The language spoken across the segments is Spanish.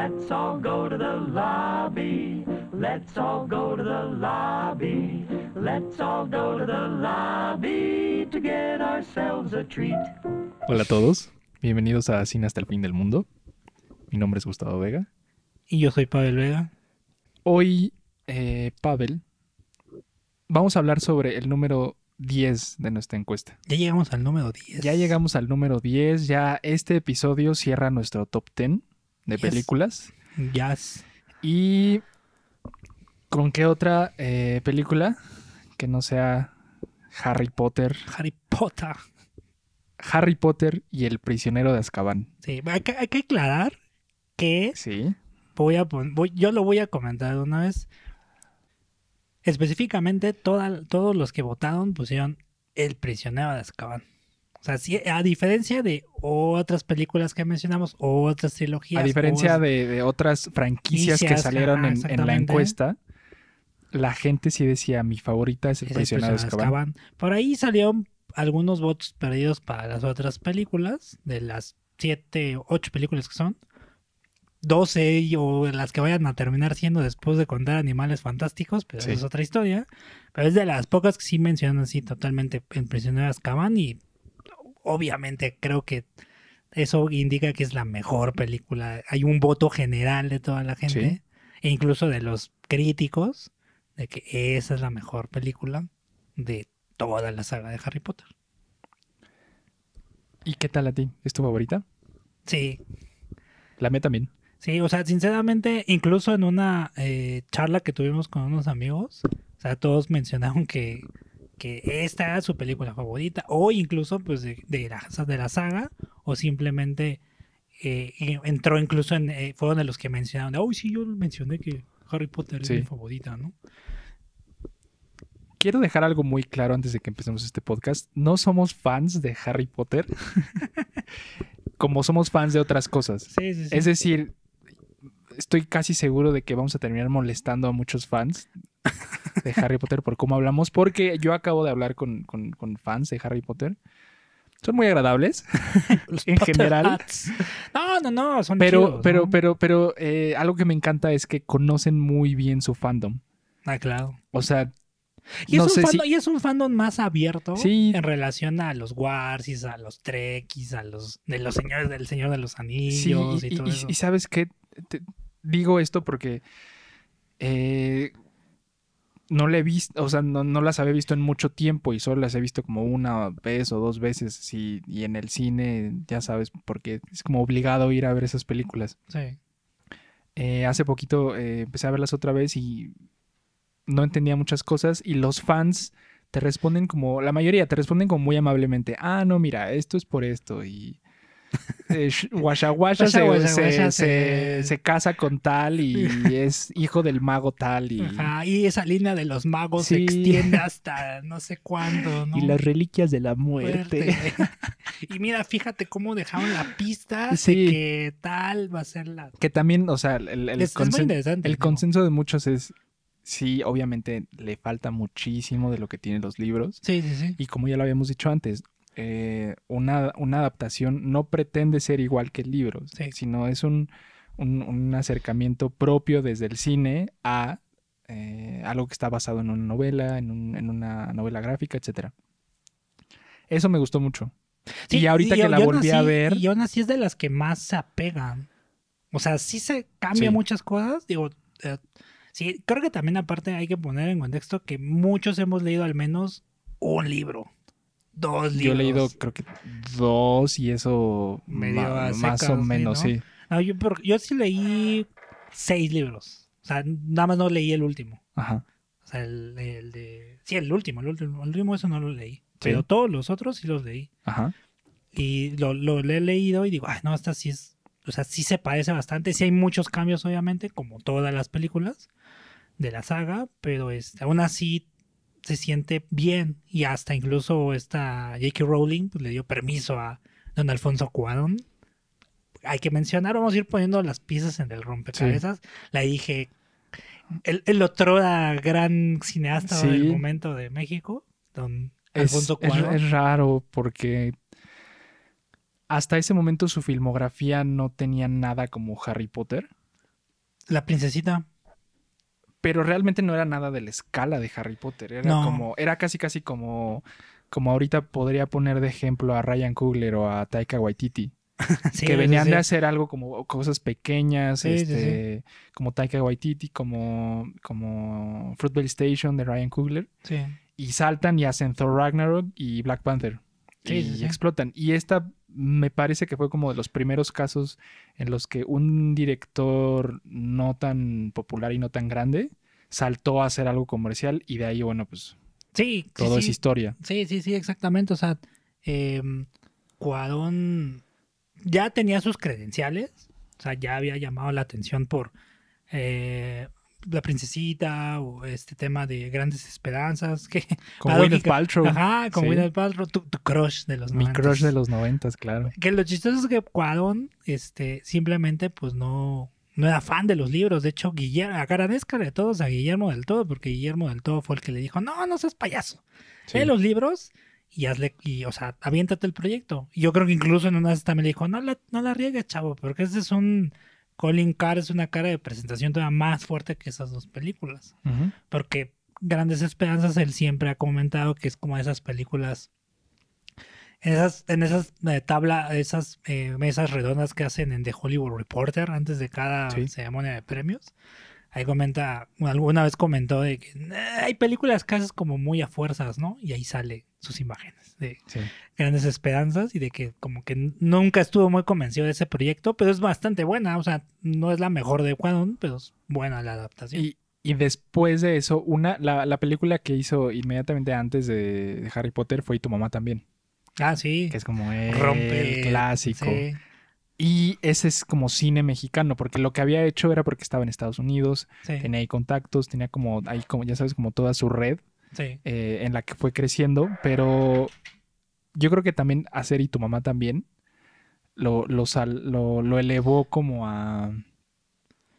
Let's all go to the lobby. Let's all go to the lobby. Let's all go to the lobby to get ourselves a treat. Hola a todos, bienvenidos a Cine hasta el fin del mundo. Mi nombre es Gustavo Vega. Y yo soy Pavel Vega. Hoy, eh, Pavel, vamos a hablar sobre el número 10 de nuestra encuesta. Ya llegamos al número 10. Ya llegamos al número 10, ya este episodio cierra nuestro top 10 de Yes. películas. Yes. ¿Y con qué otra eh, película que no sea Harry Potter? Harry Potter. Harry Potter y el prisionero de Azkaban. Sí, hay que, hay que aclarar que Sí. voy a voy- yo lo voy a comentar de una vez. Específicamente, toda- todos los que votaron pusieron El prisionero de Azkaban. O sea, sí, a diferencia de otras películas que mencionamos, otras trilogías. A diferencia de, de otras franquicias que salieron en, en la encuesta, la gente sí decía, mi favorita es el es El prisionero de prisionero de Azkaban. Por ahí salieron algunos votos perdidos para las otras películas, de las siete, ocho películas que son. 12 y- o las que vayan a terminar siendo después de contar Animales Fantásticos, pero Sí. esa es otra historia. Pero es de las pocas que sí mencionan así totalmente El prisionero de Azkaban y obviamente creo que eso indica que es la mejor película. Hay un voto general de toda la gente e incluso de los críticos de que esa es la mejor película de toda la saga de Harry Potter. ¿Y qué tal a ti? ¿Es tu favorita? Sí, La mía también. sí, o sea, sinceramente, incluso en una eh, charla que tuvimos con unos amigos, o sea, todos mencionaron que, que esta era su película favorita, o incluso pues de, de la, de la saga, o simplemente eh, entró incluso en, eh, fueron de los que mencionaron, oh, sí, yo mencioné que Harry Potter es mi favorita, ¿no? Quiero dejar algo muy claro antes de que empecemos este podcast. No somos fans de Harry Potter como somos fans de otras cosas. Sí, sí, sí. Es decir, estoy casi seguro de que vamos a terminar molestando a muchos fans de Harry Potter por cómo hablamos, porque yo acabo de hablar con, con- con fans de Harry Potter. Son muy agradables en general. No, no, no, son Pero, chidos, pero, ¿no? pero, pero eh, algo que me encanta es que conocen muy bien su fandom. Ah, claro. O sea, Y, no es un si- fandom, y es un fandom más abierto Sí. en relación a los Warsis, a los Trekkies, a los de los señores del Señor de los Sí, Anillos y, y, todo y- eso. y sabes qué, Te- digo esto porque eh, no le he visto, o sea, no, no las había visto en mucho tiempo y solo las he visto como una vez o dos veces, sí, y en el cine, ya sabes, porque es como obligado ir a ver esas películas. Sí. Eh, hace poquito eh, empecé a verlas otra vez y no entendía muchas cosas y los fans te responden como, la mayoría te responden como muy amablemente, ah, no, mira, esto es por esto y... eh, sh- Washa Washa se, se- se- casa con tal y es hijo del mago tal y, Ajá, y esa línea de los magos se extiende hasta no sé cuándo, ¿no? y las reliquias de la muerte. Y mira, fíjate cómo dejaron la pista Sí. de que tal va a ser la... Que también, o sea, el, el es, consen- el ¿no? consenso de muchos es, sí, obviamente le falta muchísimo de lo que tienen los libros. Sí, sí, sí. Y como ya lo habíamos dicho antes, eh, una, una adaptación no pretende ser igual que el libro, Sí. sino es un, un- un acercamiento propio desde el cine a eh, algo que está basado en una novela, en, un- en una novela gráfica, etcétera. Eso me gustó mucho. Sí, y ahorita que la volví a ver, Y aún así es de las que más se apegan. O sea, sí se cambian Sí. muchas cosas. Digo, eh, sí, creo que también aparte hay que poner en contexto que muchos hemos leído al menos un libro. Dos libros. yo he leído creo que dos y eso Medio ma- más o sí, menos, ¿no? sí. No, yo, pero yo sí leí seis libros. O sea, nada más no leí el último. Ajá. O sea, el, el de... Sí, el último, el último. El último eso no lo leí. Pero todos los otros sí los leí. Ajá. Y lo, lo, lo he leído y digo, ay, no, esta sí es. O sea, sí se parece bastante. Sí hay muchos cambios, obviamente, como todas las películas de la saga, pero este, aún así se siente bien. Y hasta incluso esta J.K. Rowling pues, le dio permiso a don Alfonso Cuarón. Hay que mencionar, vamos a ir poniendo las piezas en el rompecabezas. La dije, el, el otro gran cineasta Sí. del momento de México, don Alfonso es- Cuarón. es raro porque hasta ese momento su filmografía no tenía nada como Harry Potter. La princesita. Pero realmente no era nada de la escala de Harry Potter. Era No. como, era casi casi como, como ahorita podría poner de ejemplo a Ryan Coogler o a Taika Waititi. Sí, que venían sí. de hacer algo como cosas pequeñas, Sí, este, como Taika Waititi, como, como Fruitvale Station de Ryan Coogler. Sí. y saltan y hacen Thor Ragnarok y Black Panther. Y explotan. Y esta me parece que fue como de los primeros casos en los que un director no tan popular y no tan grande saltó a hacer algo comercial y de ahí, bueno, pues Sí, sí, todo es sí. historia. Sí, sí, sí, exactamente. O sea, eh, Cuarón ya tenía sus credenciales. O sea, ya había llamado la atención por eh, La Princesita o este tema de Grandes Esperanzas. Que, Con Gwyneth Paltrow. Ajá, con Sí. Gwyneth Paltrow, tu, tu crush de los Mi 90s. crush de los noventas, claro. Que lo chistoso es que Cuarón este, simplemente pues no, no era fan de los libros. De hecho, Guillermo, agradezcale a todos a Guillermo del Todo, porque Guillermo del Todo fue el que le dijo, no, no seas payaso. Sí. Lee los libros y hazle, y, o sea, aviéntate el proyecto. Y yo creo que incluso en una también le dijo, no la, no la riegues, chavo, porque ese es un, Colin Carr es una cara de presentación todavía más fuerte que esas dos películas. Porque Grandes Esperanzas, él siempre ha comentado que es como esas películas, en esas, en esas eh, tabla, esas eh, mesas redondas que hacen en The Hollywood Reporter antes de cada Sí. ceremonia de premios. Ahí comenta, alguna vez comentó de que "Eh, hay películas que haces como muy a fuerzas, ¿no? Y ahí sale sus imágenes de Sí. Grandes Esperanzas y de que como que nunca estuvo muy convencido de ese proyecto, pero es bastante buena, o sea, no es la mejor de Quadon, pero es buena la adaptación. Y, y después de eso, una, la, la película que hizo inmediatamente antes de, de Harry Potter fue Y tu mamá también, ah, sí. que es como el rompe clásico. sí. Y ese es como cine mexicano, porque lo que había hecho era porque estaba en Estados Unidos, Sí, tenía ahí contactos, tenía como ahí como ya sabes como toda su red sí, eh, en la que fue creciendo, pero yo creo que también hacer y tu mamá también lo, lo, sal- lo, lo elevó como a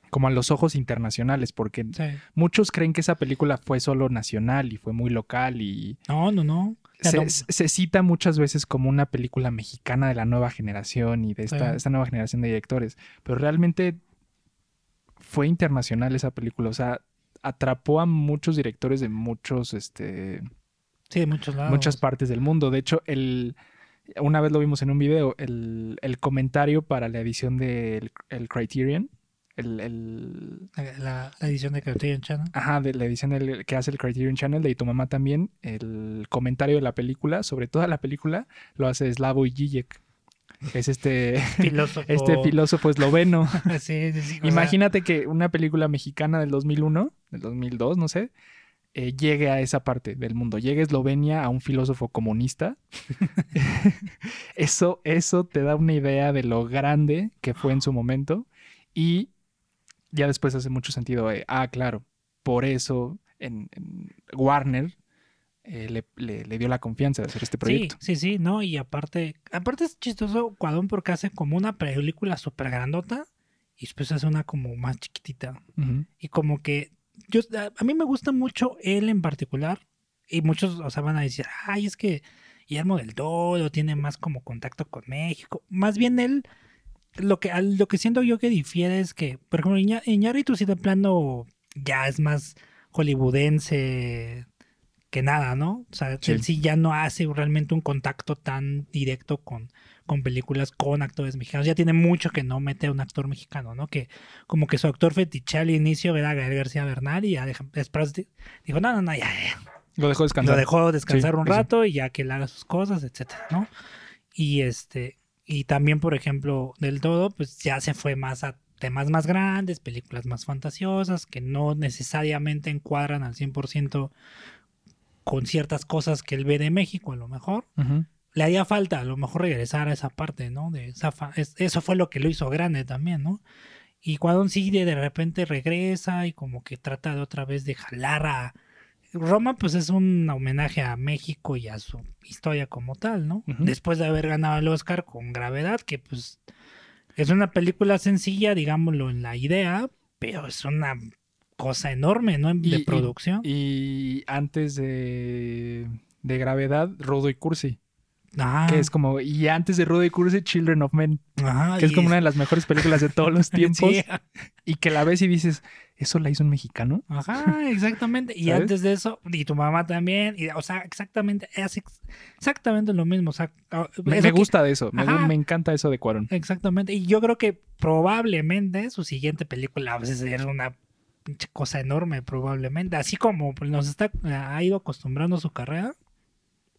como a los ojos internacionales, porque sí. muchos creen que esa película fue solo nacional y fue muy local y No, no, no. Se, se cita muchas veces como una película mexicana de la nueva generación y de esta, Sí. esta nueva generación de directores, pero realmente fue internacional esa película, o sea, atrapó a muchos directores de muchos, este, sí, de muchos lados. muchas partes del mundo. De hecho, el, una vez lo vimos en un video, el, el comentario para la edición del el Criterion, el, el- La, edición de Criterion Channel. Ajá, de la edición del- que hace el Criterion Channel de Y tu mamá también, el comentario de la película, sobre toda la película, lo hace Slavoj Žižek, es este, Filósofo. este filósofo esloveno. sí, sí, sí, o sea, Imagínate que una película mexicana del 2001, del 2002, no sé, eh, llegue a esa parte del mundo, llegue a Eslovenia a un filósofo comunista. eso, eso te da una idea de lo grande que fue en su momento y ya después hace mucho sentido. eh, ah, claro, por eso en, en Warner eh, le, le- le dio la confianza de hacer este Sí, proyecto. sí, sí, no, y aparte, aparte es chistoso Cuadón porque hace como una película súper grandota y después hace una como más chiquitita. Y como que yo a, a mí me gusta mucho él en particular y muchos, o sea, van a decir, ay, es que Guillermo del Toro tiene más como contacto con México. Más bien él, lo que, lo que siento yo que difiere es que, por ejemplo, Iñárritu sí de plano ya es más hollywoodense que nada, ¿no? O sea, Sí. él sí ya no hace realmente un contacto tan directo con, con películas con actores mexicanos. Ya tiene mucho que no mete a un actor mexicano, ¿no? Que como que su actor fetiche al inicio era Gael García Bernal y ya deja- después di- dijo, no, no, no, ya, ya. Lo dejó descansar. Lo dejó descansar Sí, un sí. rato y ya que él haga sus cosas, etcétera, ¿no? Y este, y también, por ejemplo, del todo, pues ya se fue más a temas más grandes, películas más fantasiosas, que no necesariamente encuadran al 100% con ciertas cosas que él ve de México, a lo mejor. Le haría falta a lo mejor regresar a esa parte, ¿no? De esa fa- es- eso fue lo que lo hizo grande también, ¿no? Y cuando sí de de repente regresa y como que trata de otra vez de jalar a... Roma pues es un homenaje a México y a su historia como tal, ¿no? Después de haber ganado el Oscar con Gravedad, que pues es una película sencilla, digámoslo, en la idea, pero es una cosa enorme, ¿no? De y- producción. Y antes de, de Gravedad, Rudo y Cursi. Ajá, que es como, y antes de Rudy Curse, Children of Men, ajá, que es como una de las mejores películas de todos los tiempos, Sí, y que la ves y dices, ¿eso la hizo un mexicano? Ajá, exactamente. Y ¿Sabes? antes de eso, y tu mamá también, y, o sea, exactamente, es ex- exactamente lo mismo. O sea, ah, Me, que- gusta de eso, me, encanta eso de Cuarón. Exactamente. Y yo creo que probablemente su siguiente película va a ser una pinche cosa enorme, probablemente. Así como pues, nos está, ha ido acostumbrando su carrera,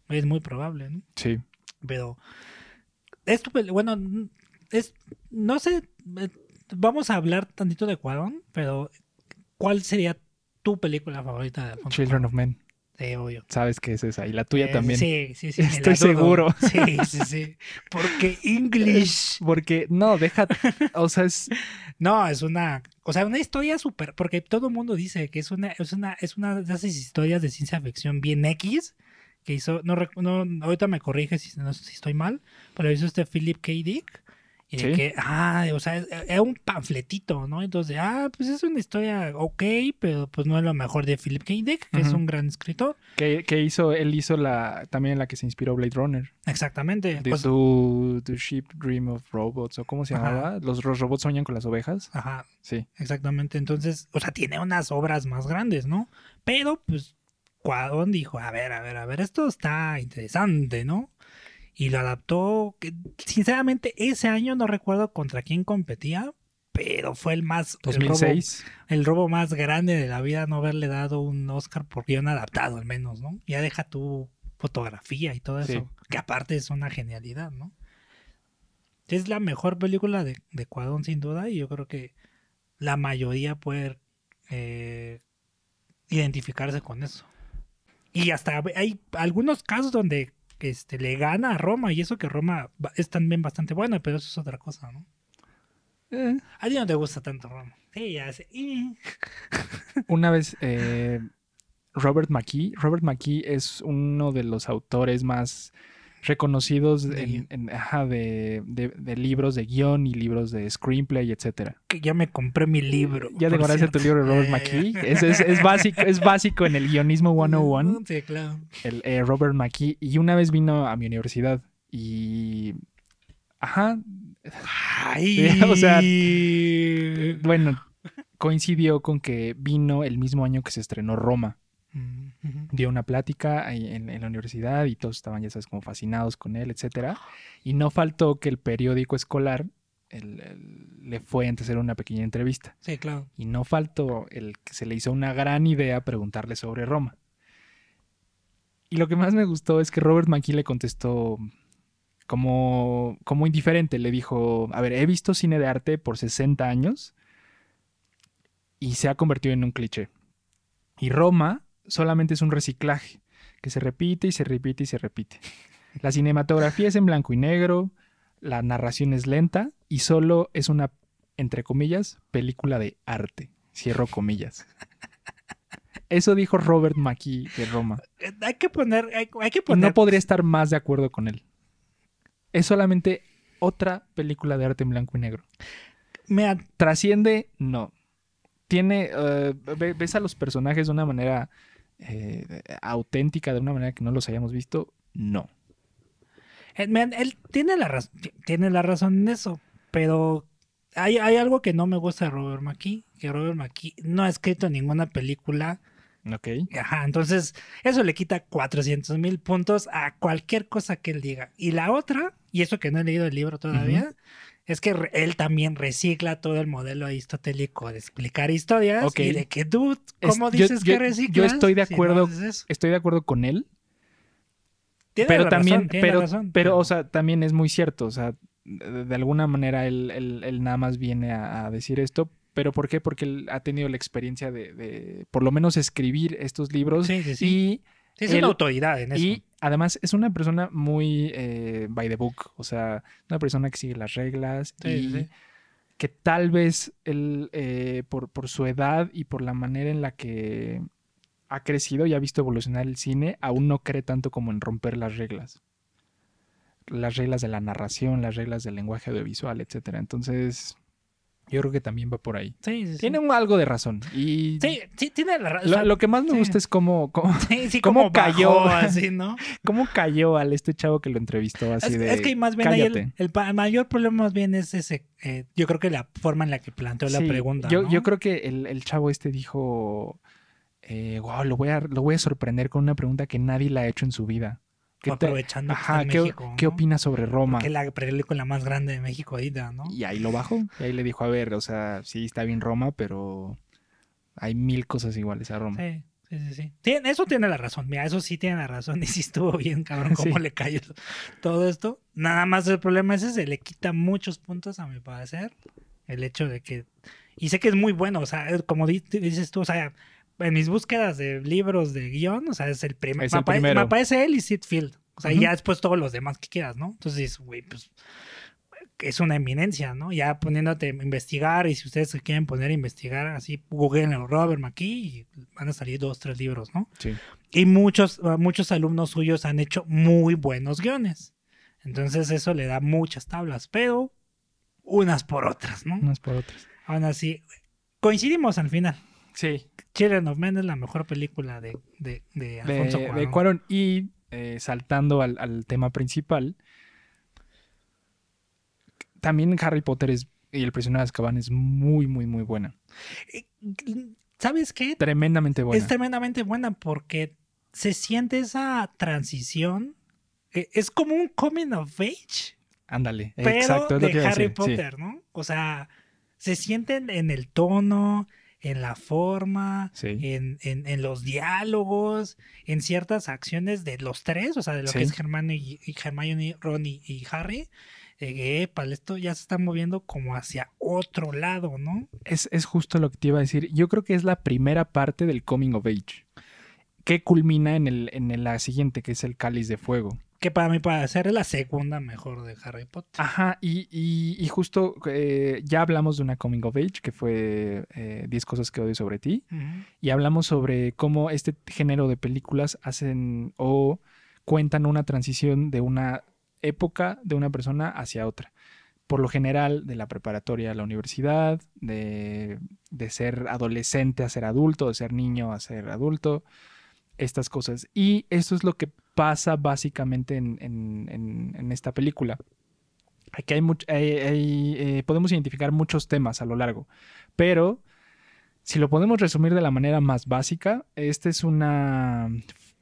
es muy probable, ¿no? Sí. Pero esto, bueno, es, no sé, eh, vamos a hablar tantito de Cuarón, pero ¿cuál sería tu película favorita de Alfonso Children Cuarón? of Men, Sabes que es esa, y la tuya Eh, también. Sí, sí, sí. Estoy seguro. Sí, sí, sí. Porque English. Porque, no, deja, o sea, es, No, es una. O sea, una historia súper. Porque todo el mundo dice que es una, es una, es una de esas historias de ciencia ficción bien X. Que hizo. No, no ahorita me corrige si, no, si estoy mal. Pero hizo este Philip K. Dick. Y de Sí. que, ah, o sea, es, es un panfletito, ¿no? Entonces, ah, pues es una historia ok, pero pues no es lo mejor de Philip K. Dick, que es un gran escritor. que, que hizo, él hizo la, también la que se inspiró Blade Runner. Exactamente. The, Pues, Do, The Sheep Dream of Robots, o cómo se Ajá. llamaba. Los, los robots sueñan con las ovejas. ajá, Sí. Exactamente, entonces, o sea, tiene unas obras más grandes, ¿no? Pero, pues, Cuadón dijo, a ver, a ver, a ver, esto está interesante, ¿no? Y lo adaptó, sinceramente, ese año no recuerdo contra quién competía, pero fue el más, el robo, 2006. el robo más grande de la vida no haberle dado un Oscar por guion adaptado, al menos, ¿no? Ya deja tu fotografía y todo Sí. eso, que aparte es una genialidad, ¿no? Es la mejor película de, de Cuadón, sin duda, y yo creo que la mayoría puede eh, identificarse con eso. Y hasta hay algunos casos donde este, le gana a Roma, y eso que Roma es también bastante buena, pero eso es otra cosa, ¿no? Eh, A ti no te gusta tanto Roma. Sí, ya sé. Y- Una vez, eh, Robert McKee. Robert McKee es uno de los autores más reconocidos De en- guion. en- ajá, de, de- de libros de guion y libros de screenplay, etcétera. que ya me compré mi libro. ¿Ya decoraste tu libro de Robert ya, McKee? Es, es- es básico, es básico en el guionismo 101. Sí, claro. el eh, Robert McKee, y una vez vino a mi universidad y... Ajá, Ay, o sea, bueno, coincidió con que vino el mismo año que se estrenó Roma. Dio una plática en, en la universidad y todos estaban, ya sabes, como fascinados con él, etcétera. Y no faltó que el periódico escolar el- el- le fue a hacer una pequeña entrevista. Sí, claro. Y no faltó el que se le hizo una gran idea preguntarle sobre Roma. Y lo que más me gustó es que Robert McKee le contestó como, como indiferente. Le dijo, a ver, he visto cine de arte por 60 años y se ha convertido en un cliché. Y Roma solamente es un reciclaje que se repite y se repite y se repite. La cinematografía es en blanco y negro, la narración es lenta y solo es una, entre comillas, película de arte. Cierro comillas. Eso dijo Robert McKee de Roma. Eh, Hay que poner, hay, hay que Y poner. no podría estar más de acuerdo con él. Es solamente otra película de arte en blanco y negro. Mira, ¿Trasciende? No. Tiene. eh, ve- ves a los personajes de una manera eh, auténtica, de una manera que no los hayamos visto. No. eh, él tiene la, raz- tiene la razón en eso, pero hay, hay algo que no me gusta de Robert McKee, que Robert McKee no ha escrito ninguna película Ok. Ajá, entonces eso le quita 400 mil puntos a cualquier cosa que él diga. Y la otra, y eso que no he leído el libro todavía, es que él también recicla todo el modelo aristotélico de explicar historias Ok. y de que tú, ¿cómo dices yo- que reciclas? yo estoy de si no acuerdo-? Estoy de acuerdo con él. Tiene pero la también, razón, tiene la pero, razón, pero, o sea, también es muy cierto. O sea, de, de alguna manera él, él- él nada más viene a, a decir esto. ¿Pero por qué? Porque él ha tenido la experiencia de, de por lo menos escribir estos libros. Sí, sí, sí. Y, Sí, es él- una autoridad en eso. y además es una persona muy eh, by the book. O sea, una persona que sigue las reglas Sí, y sí, que tal vez él, eh, por, por su edad y por la manera en la que ha crecido y ha visto evolucionar el cine, aún no cree tanto como en romper las reglas. Las reglas de la narración, las reglas del lenguaje audiovisual, etcétera. Entonces, Yo creo que también va por ahí. Sí, sí, sí. Tiene un algo de razón. Y Sí, sí, tiene la razón. lo, lo que más me gusta es cómo, cómo, cómo cayó. así, ¿no? cómo cayó al este chavo que lo entrevistó así Es, de. es que más bien ahí el, mayor problema más bien es ese, eh, yo creo que la forma en la que planteó la pregunta. Yo, ¿no? yo creo que el, el chavo este dijo, eh, wow, lo voy, a, lo voy a sorprender con una pregunta que nadie le ha hecho en su vida. ¿Qué, te- aprovechando que está Ajá, en ¿qué, México, qué ¿no? opinas sobre Roma? Que es la película más grande de México ahorita, ¿no? Y ahí lo bajó. Y ahí le dijo, a ver, o sea, sí está bien Roma, pero hay mil cosas iguales a Roma. Sí, sí, sí. sí. Eso tiene la razón. Mira, eso sí tiene la razón. Y sí estuvo bien, cabrón, cómo Sí. le cayó todo esto. Nada más el problema es ese, le quita muchos puntos a mi parecer. El hecho de que. Y sé que es muy bueno, o sea, como di- dices tú, o sea, en mis búsquedas de libros de guion, o sea, es el primer. Es me, el apare- primero. me aparece él y Sid Field. O sea, y Ujú. ya después todos los demás que quieras, ¿no? Entonces güey, pues es una eminencia, ¿no? Ya poniéndote a investigar y si ustedes se quieren poner a investigar así, googleen el Robert McKee y van a salir dos, tres libros, ¿no? Sí. Y muchos, muchos alumnos suyos han hecho muy buenos guiones. Entonces eso le da muchas tablas, pero unas por otras, ¿no? Unas por otras. Aún así, coincidimos al final. Sí. Children of Men es la mejor película de, de, de Alfonso de Cuarón. Cuarón. Y eh, saltando al, al tema principal, también Harry Potter es, y el prisionero de Azkaban es muy, muy, muy buena. Eh, ¿Sabes qué? Tremendamente buena. Es tremendamente buena porque se siente esa transición. eh, Es como un coming of age, Ándale. Exacto. es lo que de iba a Harry decir, sí. Potter, ¿no? O sea, se sienten en el tono, en la forma, Sí. en, en- en los diálogos, en ciertas acciones de los tres, o sea, de lo Sí. que es Hermione y, y Hermione, Ron y, y Harry. Eh, esto ya se está moviendo como hacia otro lado, ¿no? Es, es justo lo que te iba a decir. Yo creo que es la primera parte del Coming of Age. Que culmina en, el, en la siguiente, que es el Cáliz de Fuego. Que para mí, para ser es la segunda mejor de Harry Potter. Ajá, y, y- y justo eh, ya hablamos de una Coming of Age, que fue eh, 10 cosas que odio sobre ti. Y hablamos sobre cómo este género de películas hacen o cuentan una transición de una época de una persona hacia otra. Por lo general, de la preparatoria a la universidad, de, de ser adolescente a ser adulto, de ser niño a ser adulto, estas cosas. Y esto es lo que pasa básicamente en, en- en- en esta película. Aquí hay, much- hay- hay, eh, podemos identificar muchos temas a lo largo, pero si lo podemos resumir de la manera más básica, esta es una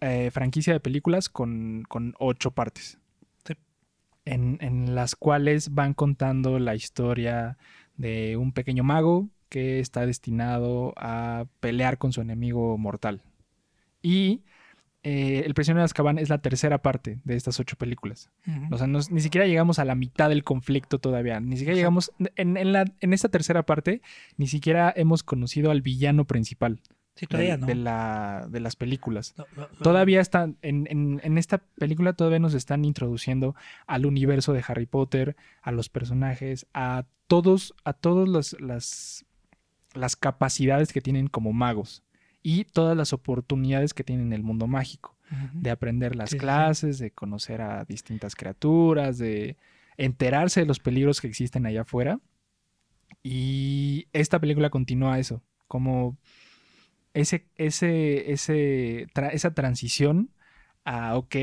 eh, franquicia de películas con, con ocho partes. Sí. En, en las cuales van contando la historia de un pequeño mago que está destinado a pelear con su enemigo mortal. Y eh, El prisionero de Azkaban es la tercera parte de estas ocho películas. O sea, nos- ni siquiera llegamos a la mitad del conflicto todavía. Ni siquiera llegamos. En, en la, en esta tercera parte, ni siquiera hemos conocido al villano principal sí, de, todavía no. de la, de las películas. Todavía están. En, en- en esta película todavía nos están introduciendo al universo de Harry Potter, a los personajes, a todos, a todas las, las, las capacidades que tienen como magos. Y todas las oportunidades que tienen en el mundo mágico de aprender las Sí, sí, sí. clases, de conocer a distintas criaturas, de enterarse de los peligros que existen allá afuera. Y esta película continúa eso, como ese, ese, ese, tra- esa transición a, ok,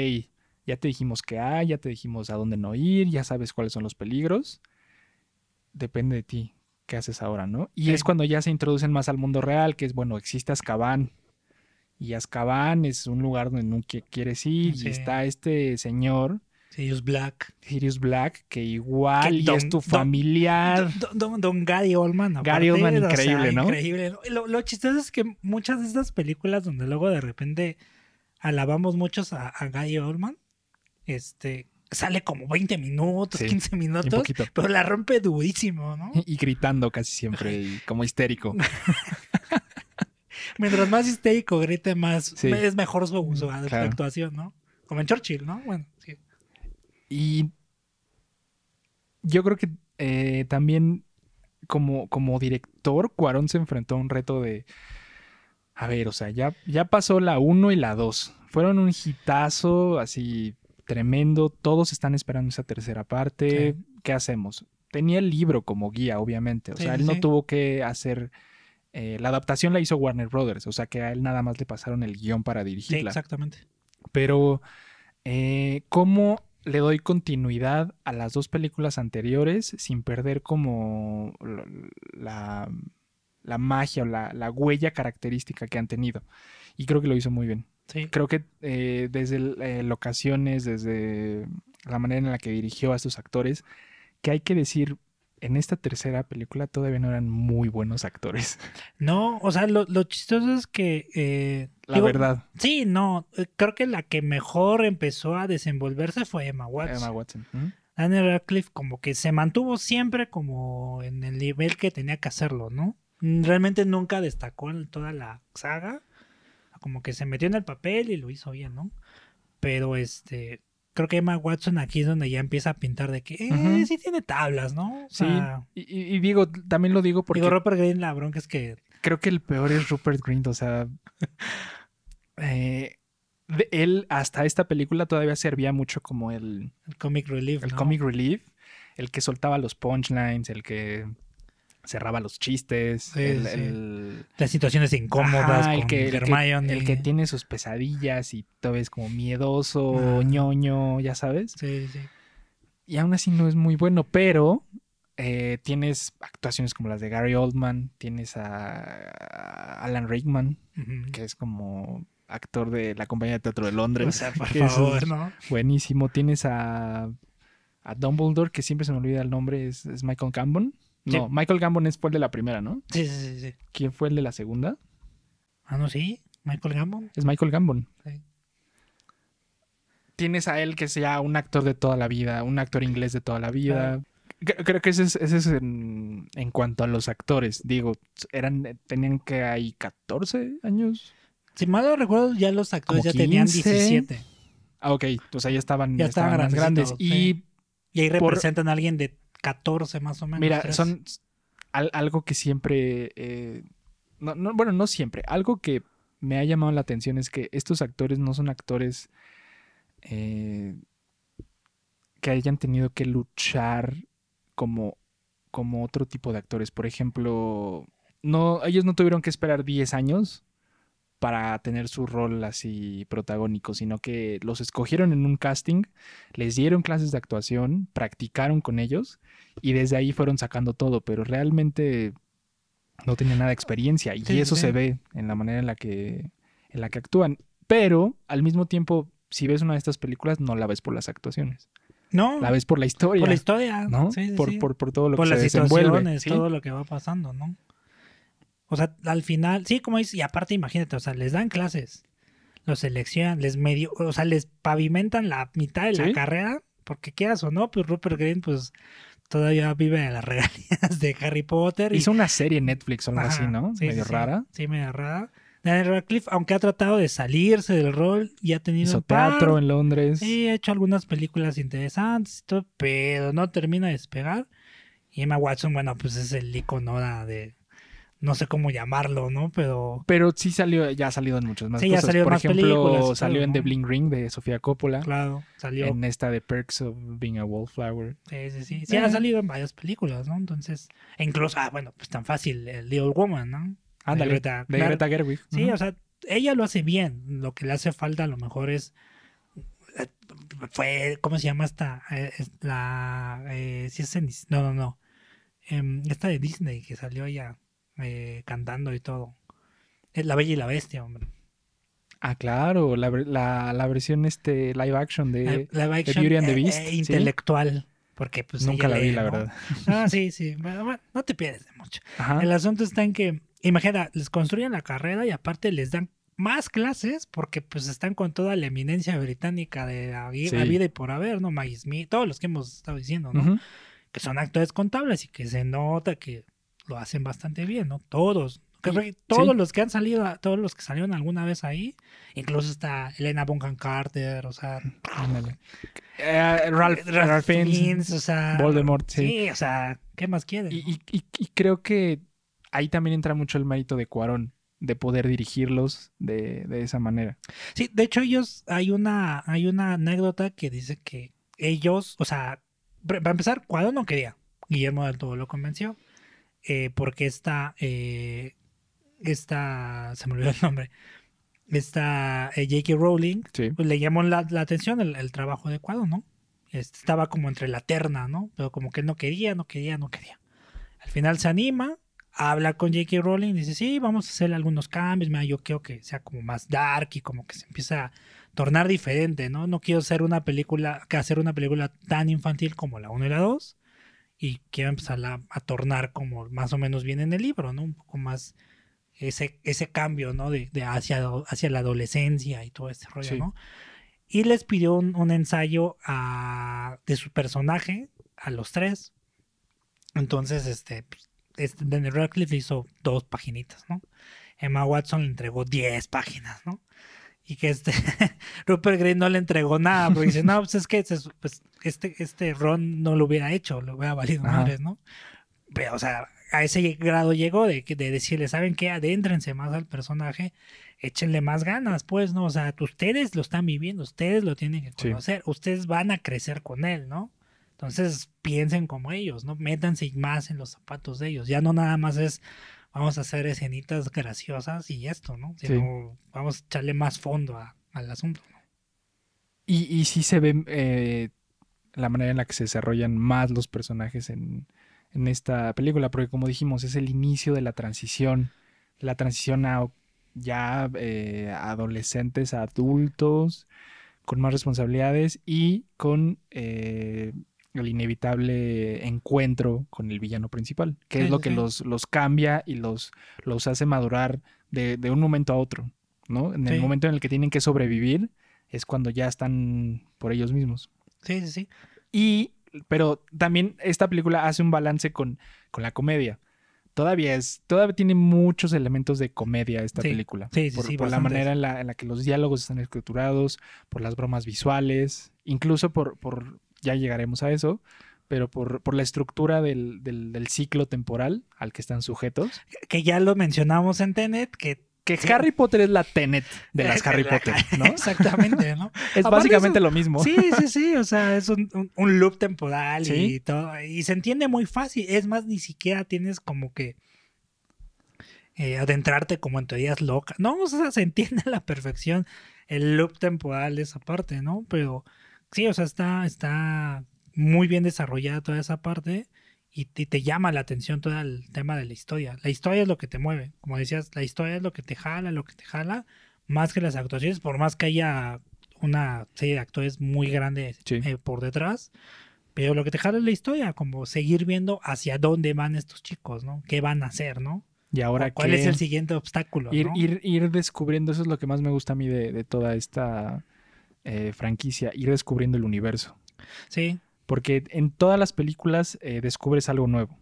ya te dijimos qué hay, ya te dijimos a dónde no ir, ya sabes cuáles son los peligros. Depende de ti, qué haces ahora, ¿no? Y Sí. es cuando ya se introducen más al mundo real, que es, bueno, existe Azkaban, y Azkaban es un lugar donde qui- quieres ir. Sí. Y está este señor, Sirius Black. Sirius Black, que igual y es tu familiar. Don, don- don Gary Oldman. Gary Oldman, o sea, increíble, ¿no? Increíble. Lo, lo chistoso es que muchas de estas películas donde luego de repente alabamos muchos a, a Gary Oldman, este, sale como 20 minutos, Sí, 15 Un minutos, pero la rompe durísimo, ¿no? Y gritando casi siempre, y como histérico. Mientras más histérico grite, más Sí. es mejor su, su Claro. actuación, ¿no? Como en Churchill, ¿no? Bueno, sí. Y yo creo que eh, también como, como director, Cuarón se enfrentó a un reto de, a ver, o sea, ya, ya pasó la 1 y la 2. Fueron un hitazo así tremendo. Todos están esperando esa tercera parte. Sí. ¿Qué hacemos? tenía el libro como guía, obviamente. O Sí, sea, sí, él no tuvo que hacer... eh, la adaptación la hizo Warner Brothers, o sea que a él nada más le pasaron el guion para dirigirla. exactamente. Pero, eh, ¿cómo le doy continuidad a las dos películas anteriores sin perder como la, la magia o la, la huella característica que han tenido? Y creo que lo hizo muy bien. Sí. Creo que eh, desde eh, locaciones, desde la manera en la que dirigió a estos actores, que hay que decir, en esta tercera película todavía no eran muy buenos actores. No, o sea, lo, lo chistoso es que... eh, La digo, verdad, Sí, no, eh, creo que la que mejor empezó a desenvolverse fue Emma Watson. Emma Watson. ¿Mm? Daniel Radcliffe como que se mantuvo siempre como en el nivel que tenía que hacerlo, ¿no? Realmente nunca destacó en toda la saga. Como que se metió en el papel y lo hizo bien, ¿no? Pero este, creo que Emma Watson aquí es donde ya empieza a pintar de que eh, sí tiene tablas, ¿no? O Sí, sea, y, y- y digo, también lo digo porque digo, Rupert Green, la bronca es que creo que el peor es Rupert Grint, o sea, eh, de- él hasta esta película todavía servía mucho como el, el comic relief, el ¿no? comic relief, el que soltaba los punchlines, el que cerraba los chistes, Sí, el, sí. el- Las situaciones incómodas Ajá, el con que, el, que, Hermione. el que tiene sus pesadillas y todo es como miedoso, Ajá. ñoño, ya sabes. Sí, sí. Y aún así no es muy bueno, pero eh, tienes actuaciones como las de Gary Oldman, tienes a, a Alan Rickman, que es como actor de la compañía de teatro de Londres. O sea, por que es favor, ¿no? Buenísimo. Tienes a, a Dumbledore, que siempre se me olvida el nombre, es, es Michael Gambon. No, Sí. Michael Gambon es, fue el de la primera, ¿no? Sí, sí, sí, sí. ¿Quién fue el de la segunda? Ah, no, sí. Michael Gambon. Es Michael Gambon. Sí. Tienes a él que sea un actor de toda la vida, un actor inglés de toda la vida. Cre- Creo que ese es, ese es en, en cuanto a los actores. Digo, eran, tenían que hay 14 años. Si mal no recuerdo, ya los actores ya tenían 15. 17. Ah, ok. O sea, ya estaban, Ya estaban estaban más grandes. Y sí. Y ahí Por- representan a alguien de 14 más o menos. Mira, son al- algo que siempre, eh, no, no, bueno, no siempre, algo que me ha llamado la atención es que estos actores no son actores eh, que hayan tenido que luchar como, como otro tipo de actores. Por ejemplo, no, ellos no tuvieron que esperar 10 años para tener su rol así protagónico, sino que los escogieron en un casting, les dieron clases de actuación, practicaron con ellos y desde ahí fueron sacando todo, pero realmente no tenían nada de experiencia y Sí, eso sí. se ve en la manera en la que en la que actúan, pero al mismo tiempo si ves una de estas películas no la ves por las actuaciones, No, la ves por la historia, por la historia. ¿no? Sí, por, por, por todo lo Por que las se desenvuelve, todo lo que va pasando, ¿no? O sea, al final, sí, como dices, y aparte imagínate, o sea, les dan clases, los seleccionan, les medio, o sea, les pavimentan la mitad de la carrera, porque quieras o no, pues Rupert Green, pues todavía vive de las regalías de Harry Potter. y- Hizo una serie en Netflix o algo así, ¿no? sí, Medio sí, rara. Sí, medio rara. Daniel Radcliffe, aunque ha tratado de salirse del rol y ha tenido Hizo par- teatro en Londres. Sí, ha hecho algunas películas interesantes y todo, pero no termina de despegar. Y Emma Watson, bueno, pues es el icono de, no sé cómo llamarlo, ¿no? Pero Pero sí salió, ya ha salido en muchas más Sí, ya salió en Por más ejemplo, películas salió en ¿no? The Bling Ring de Sofía Coppola. claro, salió. En esta de Perks of Being a Wallflower. Sí, sí, sí. Sí, Eh. ha salido en varias películas, ¿no? Entonces, e incluso, ah, bueno, pues tan fácil, el Little Woman, ¿no? Ándale, de Greta- Greta, claro. Gerwig. Sí, o sea, ella lo hace bien. Lo que le hace falta a lo mejor es. eh, Fue. ¿Cómo se llama esta? Eh, la. Eh, sí es en No, no, no. Em, esta de Disney que salió ella eh, cantando y todo. Es La Bella y la Bestia, hombre. Ah, claro, la, la, la versión este live action de... Live action, Beauty and the eh, Beast, eh, ¿sí? intelectual. Porque pues. Nunca la vi, lee, la ¿no? verdad. Ah, sí, sí. Bueno, bueno, no te pierdes de mucho. Ajá. El asunto está en que, imagina, les construyen la carrera y aparte les dan más clases porque pues están con toda la eminencia británica de la Sí. la vida y por haber, ¿no? Maggie Smith, todos los que hemos estado diciendo, ¿no? Que son actores contables y que se nota que lo hacen bastante bien, ¿no? Todos. Creo que todos sí. los que han salido, todos los que salieron alguna vez ahí, incluso está Elena Bonham Carter, o sea, Ándale. Eh, Ralph, Ralph Fiennes, o sea, Voldemort, sí. sí, o sea, ¿qué más quieren? Y, y- y- y creo que ahí también entra mucho el mérito de Cuarón, de poder dirigirlos de, de esa manera. Sí, de hecho ellos, hay una, hay una anécdota que dice que ellos, o sea, para empezar, Cuadro no quería. Guillermo del Toro lo convenció. Eh, porque esta, eh, esta, se me olvidó el nombre, esta eh, J.K. Rowling, Sí. pues le llamó la, la atención el, el trabajo adecuado, ¿no? Este, estaba como entre la terna, ¿no? Pero como que no quería, no quería, no quería. Al final se anima, habla con J.K. Rowling, dice, sí, vamos a hacer algunos cambios, mira, yo quiero que sea como más dark y como que se empieza a tornar diferente, ¿no? No quiero hacer una película, que hacer una película tan infantil como la 1 y la 2 y quiero empezar a, a tornar como más o menos bien en el libro, ¿no? Un poco más ese, ese cambio, ¿no? De, de hacia, hacia la adolescencia y todo este rollo, Sí. ¿no? Y les pidió un, un ensayo a- de su personaje a los tres. Entonces, este, este Daniel Radcliffe hizo dos paginitas, ¿no? Emma Watson le entregó 10 páginas, ¿no? Y que este Rupert Green no le entregó nada, porque dice, no, pues es que pues, este, este Ron no lo hubiera hecho, lo hubiera valido Ajá. madres, ¿no? Pero, o sea, a ese grado llegó de, de decirle, ¿saben qué? Adéntrense más al personaje, échenle más ganas, pues, ¿no? O sea, ustedes lo están viviendo, ustedes lo tienen que Sí. conocer, ustedes van a crecer con él, ¿no? Entonces piensen como ellos, ¿no? Métanse más en los zapatos de ellos. Ya no nada más es vamos a hacer escenitas graciosas y esto, ¿no? Sino vamos a echarle más fondo a- al asunto. ¿no? Y, y sí se ve eh, la manera en la que se desarrollan más los personajes en, en esta película, porque como dijimos, es el inicio de la transición, la transición a ya eh, adolescentes, a adultos, con más responsabilidades y con eh, el inevitable encuentro con el villano principal, que es lo que los, los cambia y los, los hace madurar de, de un momento a otro, ¿no? En el Sí. momento en el que tienen que sobrevivir es cuando ya están por ellos mismos. Sí, sí, sí. Y, pero también esta película hace un balance con, con la comedia. Todavía es, todavía tiene muchos elementos de comedia esta Sí. película. Sí, sí, por, sí, por la manera en la, en la que los diálogos están escriturados, por las bromas visuales, incluso por, por ya llegaremos a eso, pero por, por la estructura del, del- del ciclo temporal al que están sujetos. Que ya lo mencionamos en Tenet, que Que Sí. Harry Potter es la Tenet de las Harry Potter, ¿no? Exactamente, ¿no? Es Aparte básicamente lo mismo. Sí, sí, sí, o sea, es un, un- un loop temporal Sí. y todo, y se entiende muy fácil, es más, ni siquiera tienes como que eh, adentrarte como en teorías locas, no, o sea, se entiende a la perfección el loop temporal de esa parte, ¿no? Pero sí, o sea, está, está muy bien desarrollada toda esa parte y te, te llama la atención todo el tema de la historia, la historia es lo que te mueve, como decías, la historia es lo que te jala, lo que te jala, más que las actuaciones, por más que haya una serie de actores muy grande Sí. eh, por detrás. Pero lo que te jala es la historia, como seguir viendo hacia dónde van estos chicos, ¿no? ¿Qué van a hacer, no? Y ahora ¿Cuál es el siguiente obstáculo? ir, ¿no? ir, ir descubriendo, eso es lo que más me gusta a mí de, de toda esta eh, franquicia, ir descubriendo el universo. Sí, Porque en todas las películas eh, descubres algo nuevo.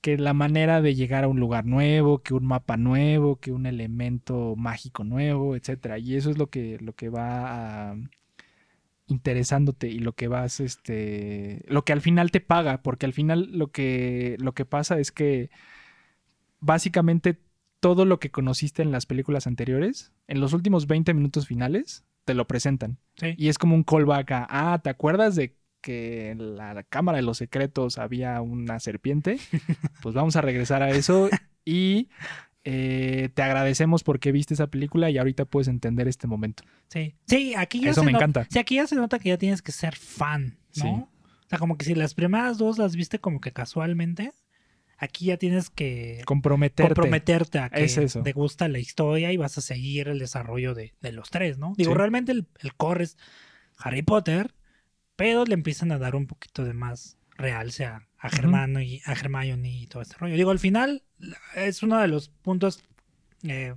Que la manera de llegar a un lugar nuevo, que un mapa nuevo, que un elemento mágico nuevo, etcétera. Y eso es lo que, lo que va a- interesándote y lo que vas, este, lo que al final te paga, porque al final lo que, lo que pasa es que básicamente todo lo que conociste en las películas anteriores, en los últimos 20 minutos finales, te lo presentan. sí. Y es como un callback a, ah, ¿te acuerdas de que en la Cámara de los Secretos había una serpiente? Pues vamos a regresar a eso y eh, te agradecemos porque viste esa película y ahorita puedes entender este momento. Sí, sí, aquí ya Eso se me no- encanta. Sí, aquí ya se nota que ya tienes que ser fan, ¿no? Sí. O sea, como que si las primeras dos las viste como que casualmente, aquí ya tienes que Comprometerte. comprometerte a que Es eso. te gusta la historia y vas a seguir el desarrollo de, de los tres, ¿no? Digo, Sí. realmente el, el core es Harry Potter, pero le empiezan a dar un poquito de más realce a, a, Ujú. Hermano y, a Hermione y todo este rollo. Digo, al final es uno de los puntos eh,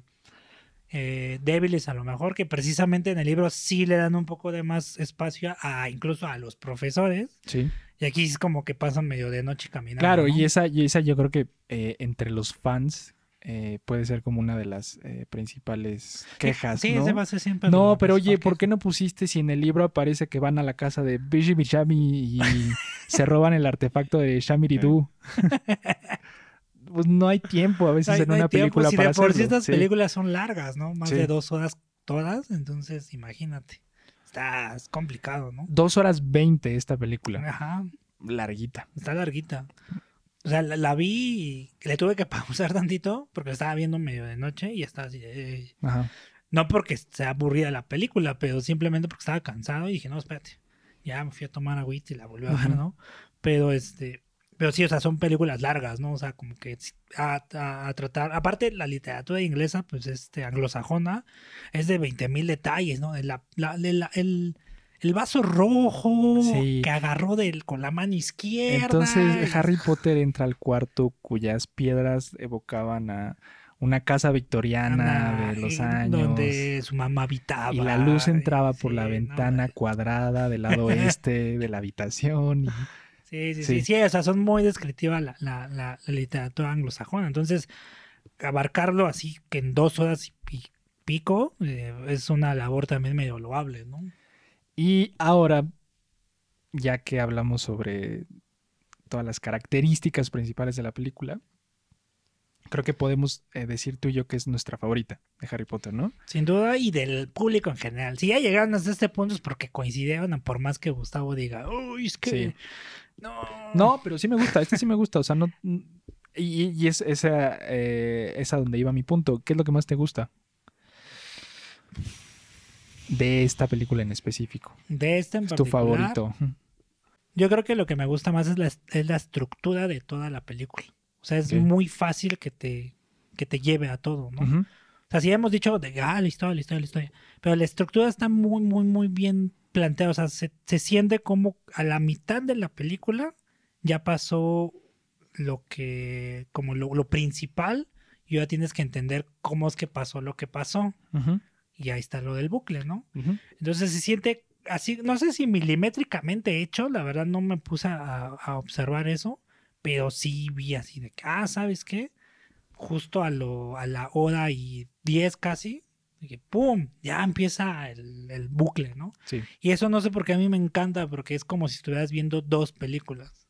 eh, débiles a lo mejor, que precisamente en el libro sí le dan un poco de más espacio a incluso a los profesores. Sí. Y aquí es como que pasan medio de noche caminando. Claro, ¿no? y esa, y esa yo creo que eh, entre los fans eh, puede ser como una de las eh, principales quejas, Sí, ¿no? ese va a ser siempre. No, pero oye, ¿por qué no pusiste si en el libro aparece que van a la casa de Bishi Bichami y se roban el artefacto de Shamiridu? pues no hay tiempo a veces No hay- en no una tiempo, película si para de por sí hacerlo. estas Sí. películas son largas, ¿no? Más Sí. de dos horas todas, entonces imagínate. Está es complicado, ¿no? Dos horas veinte esta película. Ajá. larguita. Está larguita. O sea, la, la vi y le tuve que pausar tantito porque la estaba viendo medio de noche y estaba así. de- Ajá. No porque sea aburrida la película, pero simplemente porque estaba cansado y dije, no, espérate. Ya me fui a tomar agüita y la volví a ver. ¿no? Pero este. Pero sí, o sea, son películas largas, ¿no? O sea, como que a, a- a tratar. Aparte, la literatura inglesa, pues este, anglosajona, es de 20 mil detalles, ¿no? La- la- de la- el, el vaso rojo Sí. que agarró del, con la mano izquierda. Entonces Harry Potter entra al cuarto cuyas piedras evocaban a una casa victoriana Ana, de los años. Donde su mamá habitaba. Y la luz entraba por Sí, la no, ventana cuadrada del lado este de la habitación. y- Sí, sí, Sí. sí, sí, o sea, son muy descriptivas la, la, la- la literatura anglosajona. Entonces, abarcarlo así que en dos horas y pi- pico eh, es una labor también medio loable, ¿no? Y ahora, ya que hablamos sobre todas las características principales de la película, creo que podemos eh, decir tú y yo que es nuestra favorita de Harry Potter, ¿no? Sin duda, y del público en general. Si ya llegaron hasta este punto es porque coincidieron, por más que Gustavo diga, uy, es que. Sí. No. No, pero sí me gusta, este sí me gusta, o sea, no... Y, y es esa, eh, esa donde iba mi punto. ¿Qué es lo que más te gusta? De esta película en específico. De este en Es tu favorito. Yo creo que lo que me gusta más es la, es la estructura de toda la película. O sea, es muy fácil que te, que te lleve a todo, ¿no? O sea, sí hemos dicho de ah, la historia, la historia, la historia. Pero la estructura está muy, muy, muy bien planteada. O sea, se, se siente como a la mitad de la película ya pasó lo que, como lo, lo principal, y ya tienes que entender cómo es que pasó lo que pasó. Y ahí está lo del bucle, ¿no? Entonces se siente así, no sé si milimétricamente hecho, la verdad no me puse a, a observar eso, pero sí vi así de que, ah, ¿sabes qué? Justo a, lo, a la hora y diez casi, de que ¡pum! Ya empieza el, el bucle, ¿no? Sí. Y eso no sé por qué a mí me encanta, porque es como si estuvieras viendo dos películas.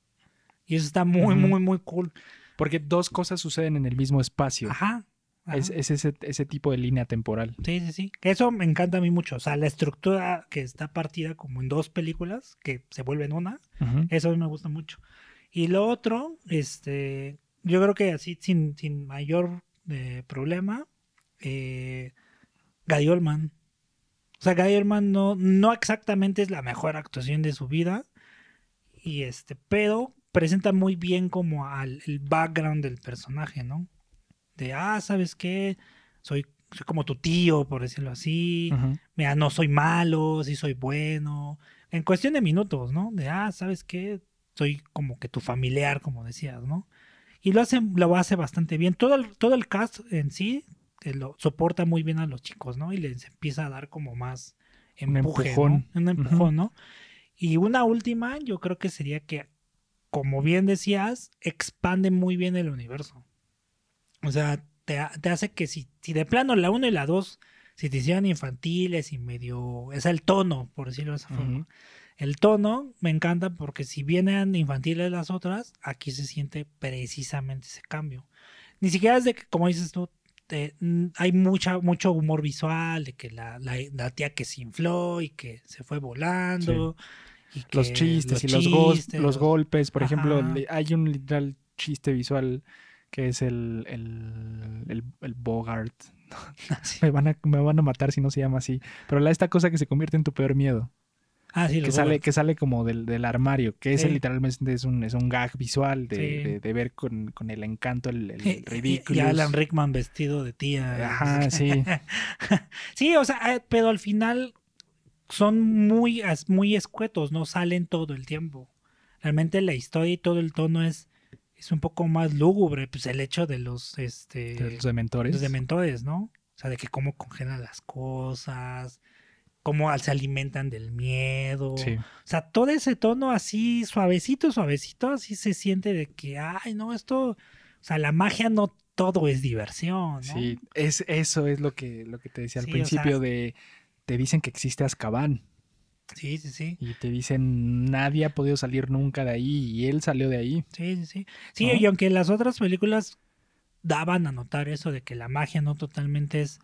Y eso está muy, muy, muy cool. Porque dos cosas suceden en el mismo espacio. Ajá. ajá. Es, es ese, ese tipo de línea temporal. Sí, sí, sí. Eso me encanta a mí mucho. O sea, la estructura que está partida como en dos películas, que se vuelven una, eso a mí me gusta mucho. Y lo otro, este, yo creo que así, sin, sin mayor eh, problema, eh, Gary Oldman. O sea, Gary Oldman no, no exactamente es la mejor actuación de su vida, y este, pero presenta muy bien como al el background del personaje, ¿no? De, ah, ¿sabes qué? Soy, soy como tu tío, por decirlo así mira, no soy malo, sí soy bueno. En cuestión de minutos, ¿no? De, ah, ¿sabes qué? Soy como que tu familiar, como decías, ¿no? Y lo hace, lo hace bastante bien. Todo el, todo el cast en sí lo soporta muy bien a los chicos, ¿no? Y les empieza a dar como más Un empuje, empujón. ¿no? Un empujón, ¿no? Y una última, yo creo que sería que, como bien decías, expande muy bien el universo. O sea, te, ha- te hace que si, si de plano la 1 y la 2 si te hicieran infantiles y medio. Es el tono, por decirlo de esa forma. El tono me encanta porque si vienen infantiles las otras, aquí se siente precisamente ese cambio. Ni siquiera es de que, como dices tú, te- mm, hay mucha, mucho humor visual, de que la, la- la tía que se infló y que se fue volando. y que Los chistes y los, chistes, los golpes. Por ejemplo, Ajá. hay un literal chiste visual que es el, el, el, el Bogart. Sí. Me van, a, me van a matar si no se llama así. Pero la, esta cosa que se convierte en tu peor miedo. Ah, sí, Que sale, que sale como del, del armario. Que ese Sí. literalmente es un, es un gag visual de, Sí. de, de ver con, con el encanto, el, el Y- y- ridículo. Y Alan Rickman vestido de tía. Ajá, sí. Sí, o sea, eh, pero al final son muy, muy escuetos, no salen todo el tiempo. Realmente la historia y todo el tono es, es un poco más lúgubre, pues el hecho de los, este, de los dementores. los dementores, ¿no? O sea, de que cómo congelan las cosas, cómo se alimentan del miedo. Sí. O sea, todo ese tono así suavecito, suavecito, así se siente de que, ay, no, esto, o sea, la magia no todo es diversión, ¿no? Sí, es, eso es lo que, lo que te decía al Sí, o sea- principio de... Te dicen que existe Azkaban Sí, sí, sí. y te dicen nadie ha podido salir nunca de ahí y él salió de ahí. Sí, sí, sí. Sí, ¿No? y aunque las otras películas daban a notar eso de que la magia no totalmente es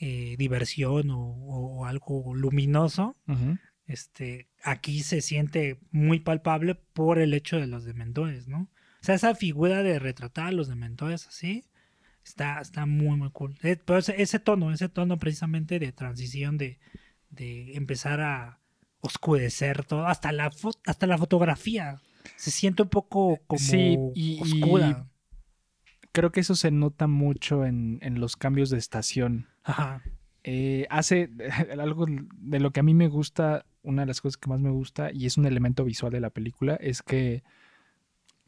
eh, diversión o, o algo luminoso, este, aquí se siente muy palpable por el hecho de los dementores, ¿no? O sea, esa figura de retratar a los dementores así, está, está muy, muy cool. Eh, Pero ese, ese tono, ese tono precisamente de transición, de, de empezar a oscurecer todo, hasta la, hasta la fotografía. Se siente un poco como Sí, y- oscura. Creo que eso se nota mucho en, en los cambios de estación. Ajá. Eh, hace algo de lo que a mí me gusta, una de las cosas que más me gusta, y es un elemento visual de la película, es que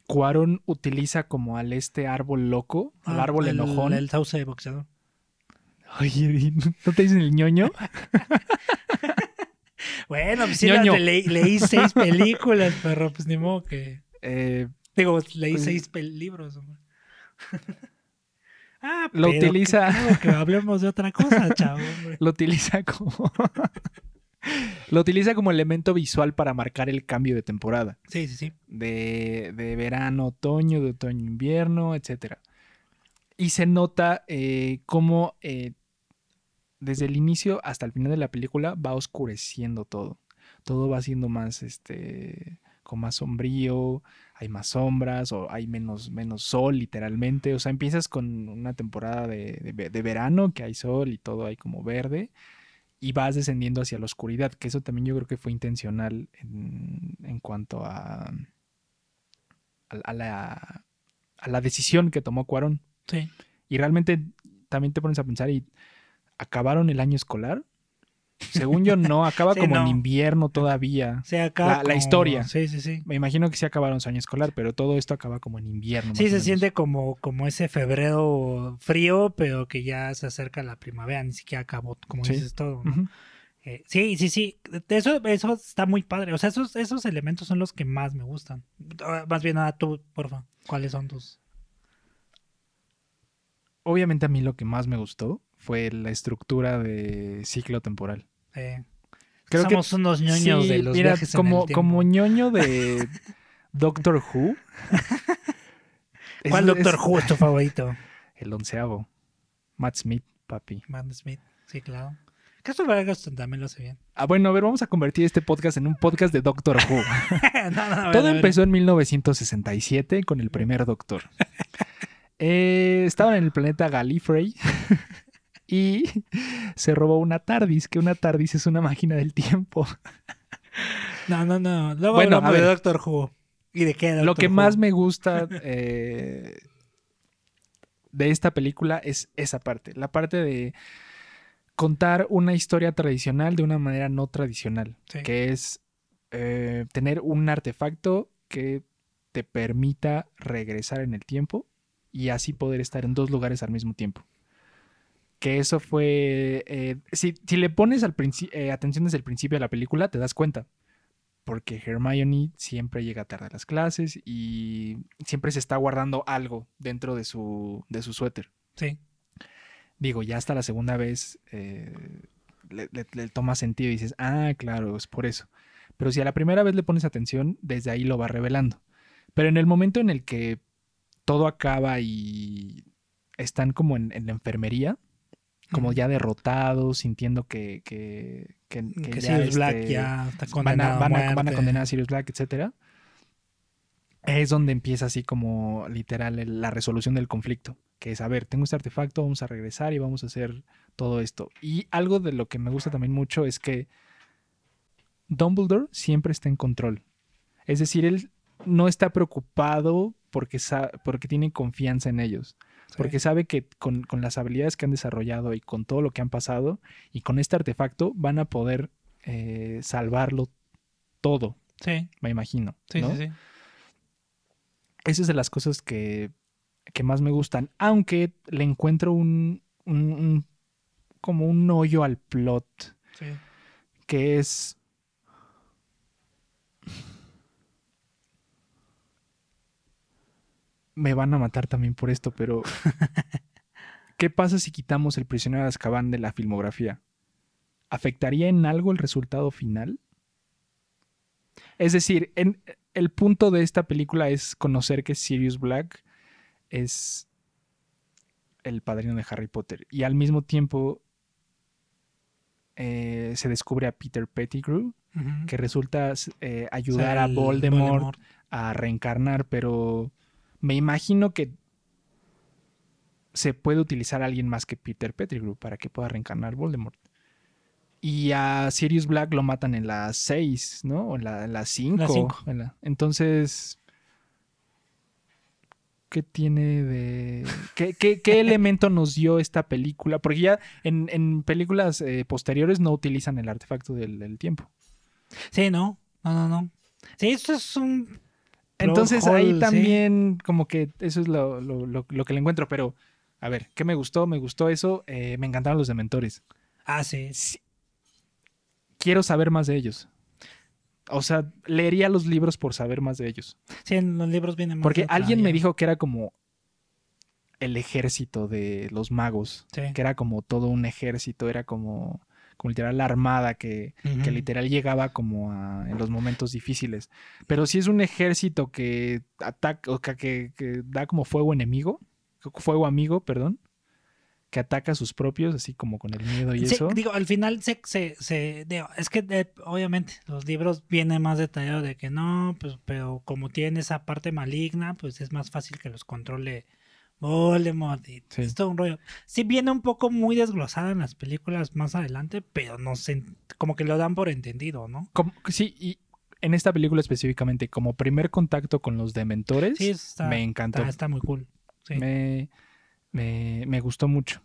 Cuaron utiliza como al este árbol loco, al Ah, árbol el- enojón. El sauce de boxeador. Oye, ¿no te dicen el ñoño? Bueno, pues sí, Ñoño. leí, leí seis películas, pero pues ni modo que. Eh, Digo, leí Pues- seis libros. Ah, Lo pero utiliza- Que, hablemos de otra cosa, chavo. lo utiliza como. lo utiliza como elemento visual para marcar el cambio de temporada. Sí, sí, sí. de, de verano, otoño, de otoño, invierno, etc. Y se nota eh, cómo eh, desde el inicio hasta el final de la película va oscureciendo todo. Todo va siendo más, este, con más sombrío, hay más sombras o hay menos, menos sol literalmente. O sea, empiezas con una temporada de, de ve- de verano que hay sol y todo hay como verde y vas descendiendo hacia la oscuridad, que eso también yo creo que fue intencional en, en cuanto a, a, a la, a la decisión que tomó Cuarón. Sí. Y realmente también te pones a pensar y acabaron el año escolar. Según yo, no, acaba Sí, como en no. invierno todavía. La- historia. Sí, sí, sí. Me imagino que sí acabaron su año escolar, pero todo esto acaba como en invierno. Sí, se menos. siente como, como ese febrero frío, pero que ya se acerca la primavera, ni siquiera acabó, como Sí. dices todo. ¿no? Eh, sí, sí, sí. Eso, eso está muy padre. O sea, esos, esos elementos son los que más me gustan. Ah, Más bien nada, tú, porfa. ¿Cuáles son tus? Obviamente a mí lo que más me gustó fue la estructura de ciclo temporal. Eh, Creo que somos unos ñoños Sí, de los mira, viajes en como, el tiempo. como ñoño de Doctor Who. ¿Cuál Es- Doctor es Who es tu favorito? El onceavo. Matt Smith, papi. Matt Smith. Sí, claro. Castle Ferguson también lo hace bien. Ah, bueno, a ver, vamos a convertir este podcast en un podcast de Doctor Who. no, no, ver, Todo empezó en 1967 con el primer Doctor. Eh, estaban en el planeta Gallifrey y se robó una TARDIS, que una TARDIS es una máquina del tiempo. No, no, no. Luego Bueno, hablamos de. Doctor Who. ¿Y de qué? Lo Doctor que Who? más me gusta eh, de esta película es esa parte, la parte de contar una historia tradicional de una manera no tradicional, Sí. que es eh, tener un artefacto que te permita regresar en el tiempo y así poder estar en dos lugares al mismo tiempo. Que eso fue... eh, si, si le pones al eh, atención desde el principio de la película, te das cuenta porque Hermione siempre llega tarde a las clases y siempre se está guardando algo dentro de su, de su suéter. Sí. Digo, ya hasta la segunda vez eh, le, le- le toma sentido y dices, ah, claro, es por eso. Pero si a la primera vez le pones atención, desde ahí lo va revelando. Pero en el momento en el que todo acaba y están como en, en la enfermería, como ya derrotados, sintiendo que, que, que, Que, que ya, Sirius Black este, ya está van condenado a, van, a, van a condenar a Sirius Black, etcétera. Es donde empieza así como literal el- la resolución del conflicto. Que es, a ver, tengo este artefacto, vamos a regresar y vamos a hacer todo esto. Y algo de lo que me gusta también mucho es que Dumbledore siempre está en control. Es decir, él no está preocupado porque, porque tiene confianza en ellos. Sí. Porque sabe que con, con las habilidades que han desarrollado y con todo lo que han pasado y con este artefacto van a poder eh, salvarlo todo, Sí, me imagino. sí, ¿no? sí, sí. Esa es de las cosas que, que más me gustan. Aunque le encuentro un, un- un- como un hoyo al plot. sí. Que es. Me van a matar también por esto, pero. ¿Qué pasa si quitamos el prisionero de Azkaban de la filmografía? ¿Afectaría en algo el resultado final? Es decir, en, el punto de esta película es conocer que Sirius Black es el padrino de Harry Potter. Y al mismo tiempo eh, se descubre a Peter Pettigrew, que resulta eh, O sea, ayudar a Voldemort, a reencarnar, pero me imagino que se puede utilizar a alguien más que Peter Pettigrew para que pueda reencarnar Voldemort. Y a Sirius Black lo matan en la 6, ¿no? O en la, en la 5. cinco. en la- Entonces, ¿qué tiene de... ¿Qué, qué- qué elemento nos dio esta película? Porque ya en, en películas eh, posteriores no utilizan el artefacto del, del tiempo. Sí, no. No, no, no. Sí, esto es un. Entonces ahí sí. también como que eso es lo, lo- lo- lo que le encuentro. Pero, a ver, ¿qué me gustó? Me gustó eso. eh, me encantaron los dementores. Ah, sí. Sí. Quiero saber más de ellos. O sea, leería los libros por saber más de ellos. Sí, en los libros viene más Porque alguien me dijo que era como el ejército de los magos. Sí. Que era como todo un ejército. Era como, como literal la armada que, literal llegaba como a- en los momentos difíciles. Pero si es un ejército que ataca, o que, que- que da como fuego enemigo, fuego amigo, perdón, que ataca a sus propios, así como con el miedo y Sí, eso. digo, al final se, se, se- digo, es que eh, obviamente los libros vienen más detallados de que no, pues, pero como tiene esa parte maligna, pues es más fácil que los controle Voldemort y Sí. es todo un rollo. Sí viene un poco muy desglosada en las películas más adelante, pero no sé, como que lo dan por entendido, ¿no? Como- sí, y en esta película específicamente, como primer contacto con los dementores, Sí, está, me encantó. está, está muy cool. Sí. Me, me, me gustó mucho.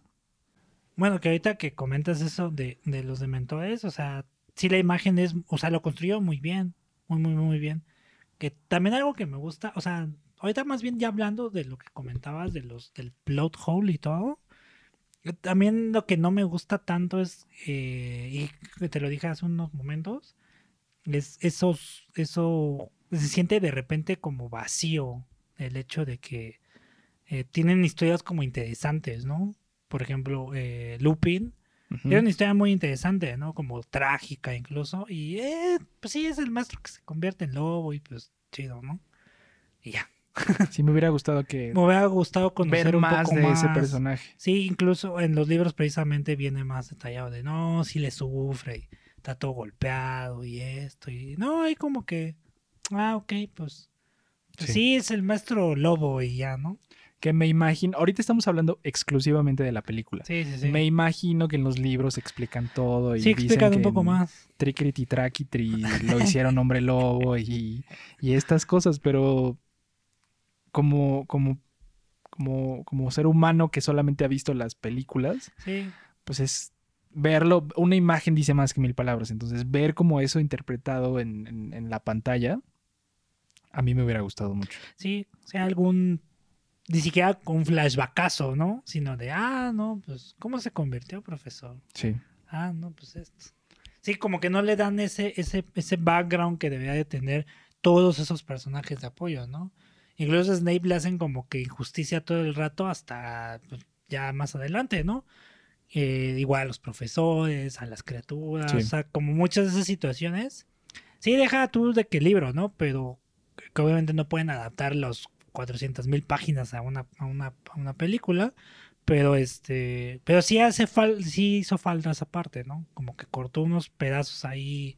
Bueno, que ahorita que comentas eso de, de los dementores, o sea, sí la imagen es, o sea, lo construyó muy bien, muy, muy, muy bien. Que también algo que me gusta, o sea, ahorita más bien ya hablando de lo que comentabas de los del plot hole y todo, eh, también lo que no me gusta tanto es, eh, y te lo dije hace unos momentos, es esos, eso, se siente de repente como vacío el hecho de que eh, tienen historias como interesantes, ¿no? Por ejemplo, eh, Lupin. Era una historia muy interesante, ¿no? Como trágica incluso. Y eh, pues sí, es el maestro que se convierte en lobo y pues chido, ¿no? Y ya. Sí, me hubiera gustado que Me hubiera gustado conocer ver un más poco de ese personaje. Sí, incluso en los libros precisamente viene más detallado de no, si le sufre y está todo golpeado y esto. Y no, hay como que, ah, ok, pues, pues Sí. sí, es el maestro lobo y ya, ¿no? Que me imagino, ahorita estamos hablando exclusivamente de la película. Sí, sí, sí. Me imagino que en los libros explican todo y sí, dicen explican un poco más. Trickity Trackity lo hicieron hombre lobo y, y estas cosas, pero como, como, como, como ser humano que solamente ha visto las películas, Sí, pues es verlo, una imagen dice más que mil palabras, entonces ver como eso interpretado en, en- en la pantalla, a mí me hubiera gustado mucho. sí, o sea, algún, ni siquiera con un flashbackazo, ¿no? Sino de, ah, no, pues, ¿cómo se convirtió, profesor? Sí, Ah, no, pues esto. Sí, como que no le dan ese, ese, ese background que debería de tener todos esos personajes de apoyo, ¿no? Incluso a Snape le hacen como que injusticia todo el rato hasta pues, ya más adelante, ¿no? Eh, igual a los profesores, a las criaturas, Sí. o sea, como muchas de esas situaciones. Sí, deja tú de que libro, ¿no? Pero que obviamente no pueden adaptar los 400 mil páginas a una, a una, a una película. Pero este, pero sí hace fal sí hizo falta esa parte, ¿no? Como que cortó unos pedazos ahí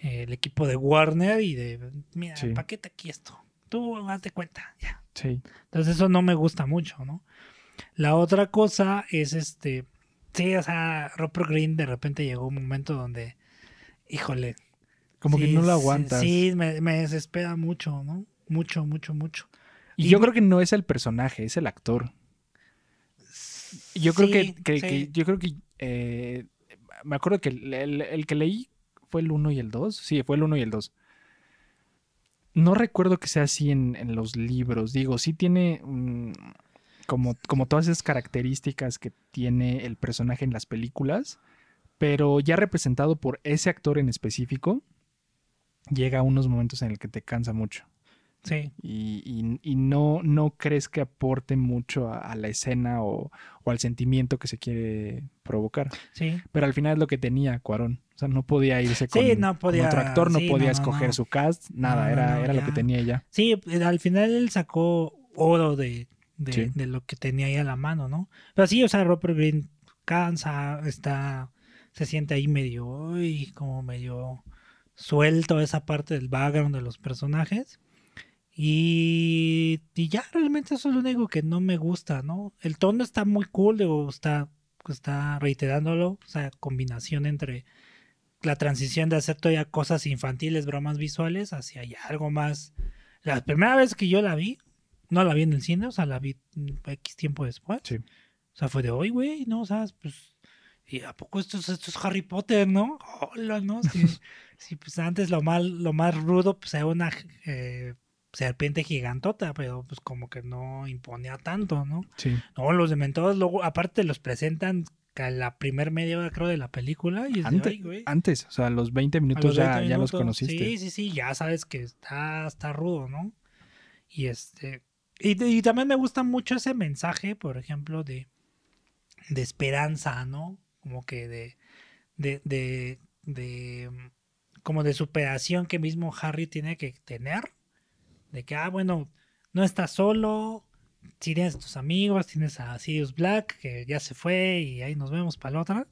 eh, el equipo de Warner y de, mira, Sí. paquete aquí esto. Tú hazte cuenta, ya. sí. Entonces eso no me gusta mucho, ¿no? La otra cosa es este, sí, o sea, Rupert Green de repente llegó un momento donde, híjole. Como que no lo aguantas. Sí, me, me desespera mucho, ¿no? Mucho, mucho, mucho. Y, Y- yo creo que no es el personaje, es el actor. Yo creo que, Sí, que- yo creo que eh, me acuerdo que el, el- el que leí fue el 1 y el 2. Sí, fue el 1 y el 2. No recuerdo que sea así en, en los libros. Digo, sí tiene como, como todas esas características que tiene el personaje en las películas, pero ya representado por ese actor en específico, llega a unos momentos en el que te cansa mucho Sí, y, y- y no, no crees que aporte mucho a, a la escena o, o al sentimiento que se quiere provocar. sí. Pero al final es lo que tenía Cuarón. O sea, no podía irse con, Sí, no con otro actor, no sí, podía no, escoger no. su cast, nada, era, era lo que tenía ya. Sí, eh, al final él sacó oro de, de, Sí. de lo que tenía ahí a la mano, ¿no? Pero sí, o sea, Rupert Green cansa, está se siente ahí medio, uy, como medio suelto esa parte del background de los personajes. Y, y ya realmente eso es lo único que no me gusta, ¿no? El tono está muy cool, digo, está, está reiterándolo, o sea, combinación entre la transición de hacer todavía cosas infantiles, bromas visuales, hacia ya algo más. La primera vez que yo la vi, no la vi en el cine, o sea, la vi X tiempo después. Sí. O sea, fue de hoy, güey, ¿no? O sea, pues. ¿Y a poco esto es, esto es Harry Potter, no? Hola, ¿no? Sí, sí, pues antes lo más, lo más rudo, pues era una eh, serpiente gigantota, pero pues como que no imponía tanto, ¿no? Sí. No, los dementores luego, aparte los presentan a la primer media hora, creo, de la película. Y es de, Ante- "Ay, güey". antes, o sea, a los 20 A minutos los ya, 20 ya los conociste. Sí, sí, sí, ya sabes que está, está rudo, ¿no? Y este. Y, y también me gusta mucho ese mensaje, por ejemplo, de, de esperanza, ¿no? Como que de. de, de, de, como de superación que mismo Harry tiene que tener. De que, ah, bueno, no estás solo. Tienes tus amigos, tienes a Sirius Black, que ya se fue y ahí nos vemos para la otra.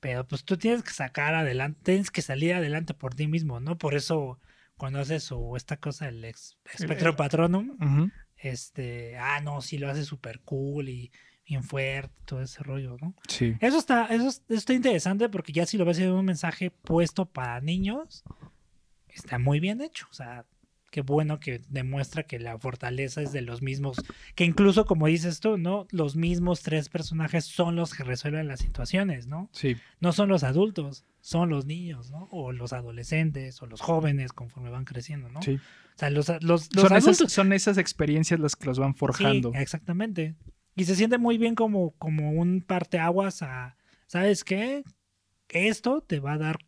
Pero pues tú tienes que sacar adelante, tienes que salir adelante por ti mismo, ¿no? Por eso cuando haces su, esta cosa, el ex, espectro patronum, Ujú. este, ah, no, sí lo hace súper cool y bien fuerte, todo ese rollo, ¿no? Sí. Eso está, eso, es- eso está interesante porque ya si lo ves en un mensaje puesto para niños, está muy bien hecho. O sea, qué bueno que demuestra que la fortaleza es de los mismos, que incluso como dices tú, ¿no? Los mismos tres personajes son los que resuelven las situaciones, ¿no? Sí. No son los adultos, son los niños, ¿no? O los adolescentes o los jóvenes conforme van creciendo, ¿no? Sí. O sea, los, los, los Son adultos esas, son esas experiencias las que los van forjando. Sí, exactamente. Y se siente muy bien como, como un parteaguas a, ¿sabes qué? Esto te va a dar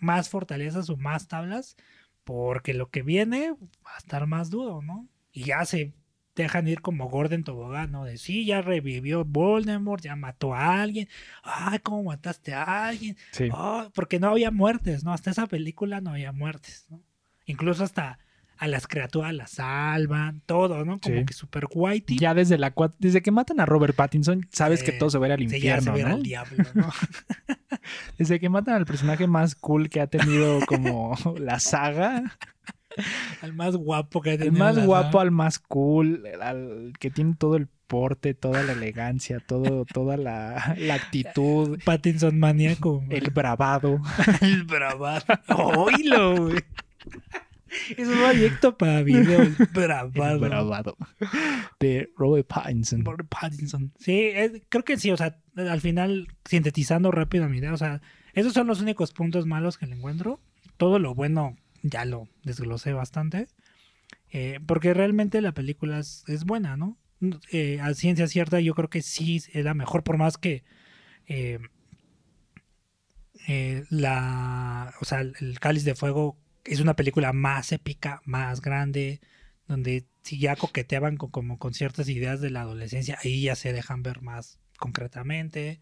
más fortalezas o más tablas porque lo que viene va a estar más duro, ¿no? Y ya se dejan ir como Gordon Tobogán, ¿no? De sí, ya revivió Voldemort, ya mató a alguien. Ay, ¿cómo mataste a alguien? Sí. Oh, porque no había muertes, ¿no? Hasta esa película no había muertes, ¿no? Incluso hasta a las criaturas las salvan, todo, ¿no? Como Sí. que super whitey. Ya desde la desde que matan a Robert Pattinson, sabes que todo se va a ir al se infierno, ¿no? al diablo, ¿no? Desde que matan al personaje más cool que ha tenido como la saga, al más guapo que ha el tenido más la guapo saga. al más cool, al que tiene todo el porte, toda la elegancia, todo, toda la, la actitud, Pattinson maníaco. el bravado. El bravado. Oílo, güey. Es un proyecto para video, bravado de Robert Pattinson. Por Pattinson. Sí, es- creo que sí, o sea, al final, sintetizando rápido mi idea, o sea, esos son los únicos puntos malos que le encuentro. Todo lo bueno ya lo desglosé bastante. eh, porque realmente la película es, es buena, ¿no? Eh, a ciencia cierta, yo creo que sí es la mejor, por más que eh, la, o sea, el Cáliz de Fuego es una película más épica, más grande, donde si ya coqueteaban con, como con ciertas ideas de la adolescencia, ahí ya se dejan ver más concretamente.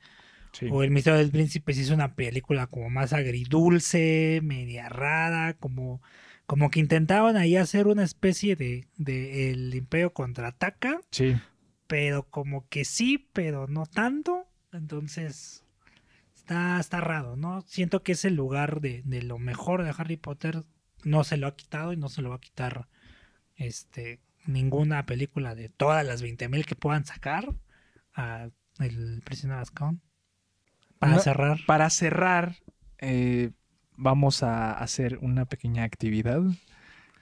Sí. O El misterio del príncipe sí es una película como más agridulce, media rara, como, como que intentaban ahí hacer una especie de, de El Imperio contraataca, Sí. pero como que sí, pero no tanto. Entonces, está, está raro, ¿no? Siento que ese lugar de, de lo mejor de Harry Potter no se lo ha quitado y no se lo va a quitar este ninguna película de todas las 20.000 que puedan sacar a El Prisionero de Azkaban. Para No, cerrar. Para cerrar, eh, vamos a hacer una pequeña actividad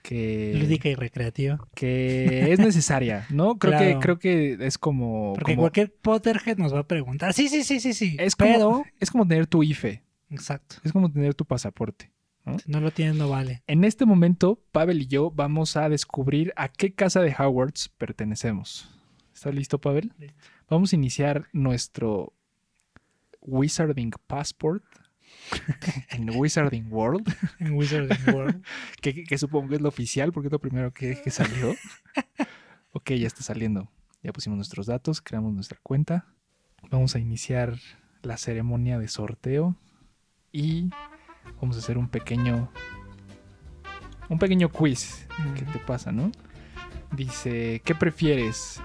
que, Lúdica y recreativa. que es necesaria, ¿no? Creo que creo que es como, Porque como- cualquier Potterhead nos va a preguntar. Sí, sí, sí, sí, sí. es como es como tener tu IFE, Exacto. es como tener tu pasaporte. Si no lo tienes, no vale. En este momento, Pavel y yo vamos a descubrir a qué casa de Howards pertenecemos. ¿Estás listo, Pavel? Listo. Vamos a iniciar nuestro Wizarding Passport en Wizarding World, En Wizarding World. que, que- que supongo que es lo oficial porque es lo primero que, que salió. ok, ya está saliendo. Ya pusimos nuestros datos, creamos nuestra cuenta. Vamos a iniciar la ceremonia de sorteo y vamos a hacer un pequeño un pequeño quiz que te pasa, ¿no? Dice, ¿qué prefieres?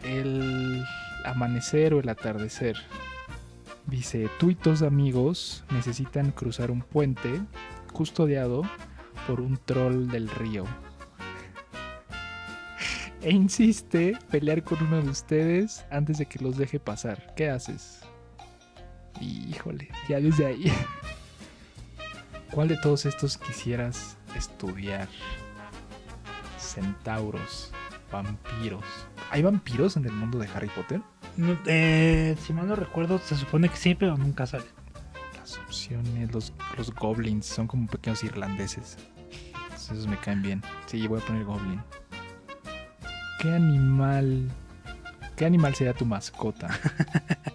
¿El amanecer o el atardecer? Dice, tú y tus amigos necesitan cruzar un puente custodiado por un troll del río. E insiste pelear con uno de ustedes antes de que los deje pasar. ¿Qué haces? Híjole, ya desde ahí. ¿Cuál de todos estos quisieras estudiar? Centauros, vampiros. ¿Hay vampiros en el mundo de Harry Potter? No, eh, si mal no recuerdo, se supone que sí, pero nunca sale. Las opciones, los, los goblins son como pequeños irlandeses. Esos me caen bien. Sí, voy a poner goblin. ¿Qué animal? ¿Qué animal sería tu mascota?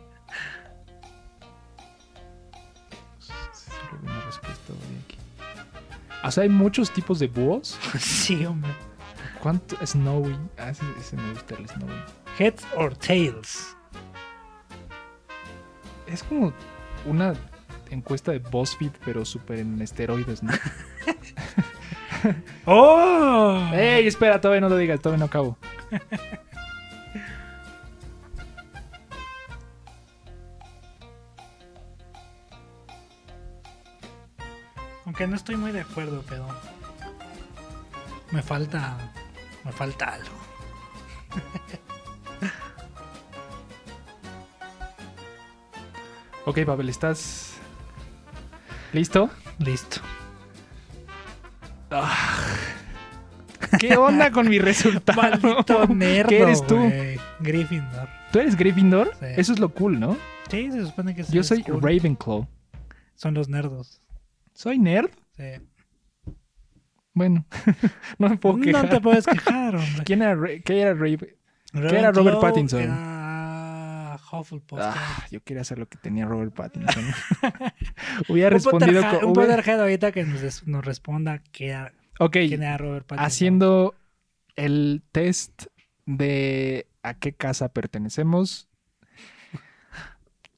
O sea, hay muchos tipos de búhos. sí, hombre. ¿Cuánto? Snowy. Ah, ese, ese me gusta el Snowy. Heads or tails. Es como una encuesta de BuzzFeed, pero súper en esteroides, ¿no? ¡Oh! ¡Ey, espera! Todavía no lo digas, todavía no acabo. Aunque no estoy muy de acuerdo, pero. Me falta. Me falta algo. Ok, Pavel, ¿estás listo? Listo. ¿Qué onda con mi resultado? Maldito nerd. ¿Qué eres tú? Gryffindor. ¿Tú eres Gryffindor? Sí. Eso es lo cool, ¿no? Sí, se supone que sí Yo soy cool. Ravenclaw. Son los nerdos. ¿Soy nerd? Sí. Bueno, no me puedo quejar. No te puedes quejar, hombre. ¿Quién era, Ra- ¿Qué era Robert Pattinson? Era Hufflepuff. Ah, yo quería hacer lo que tenía Robert Pattinson. Hubiera respondido con... un Potterhead ahorita que nos, nos responda que era- Ok, quién era Robert Pattinson. haciendo el test de a qué casa pertenecemos.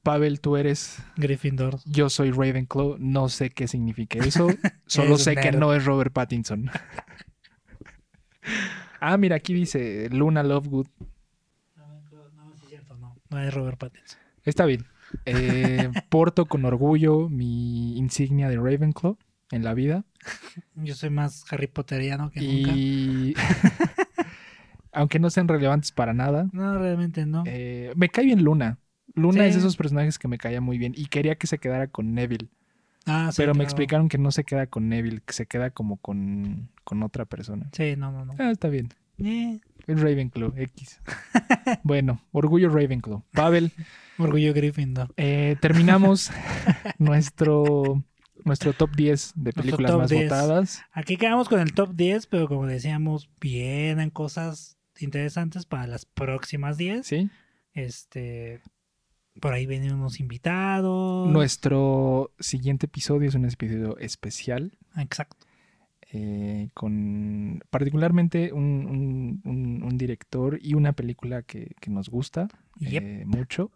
Pavel, tú eres, Gryffindor. yo soy Ravenclaw, no sé qué significa eso, solo sé que no es Robert Pattinson. ah, mira, aquí dice Luna Lovegood. No, sí es cierto, no. Es Robert Pattinson. Está bien. Eh, porto con orgullo mi insignia de Ravenclaw en la vida. Yo soy más Harry Potteriano que nunca. Y aunque no sean relevantes para nada, No, realmente no. eh, me cae bien Luna. Luna Sí. es de esos personajes que me caía muy bien y quería que se quedara con Neville, ah, sí, pero me explicaron que no se queda con Neville, que se queda como con, con otra persona. Sí, no, no, no. Ah, está bien. Eh, Es Ravenclaw, X. bueno, orgullo Ravenclaw. Pavel, orgullo Gryffindor. eh, terminamos nuestro, nuestro top 10 de películas más 10. votadas. Aquí quedamos con el top 10, pero como decíamos, vienen cosas interesantes para las próximas 10. ¿Sí? Este, por ahí vienen unos invitados. Nuestro siguiente episodio es un episodio especial. Exacto. Eh, con particularmente un, un- un- un director y una película que, que nos gusta Yep. eh, mucho.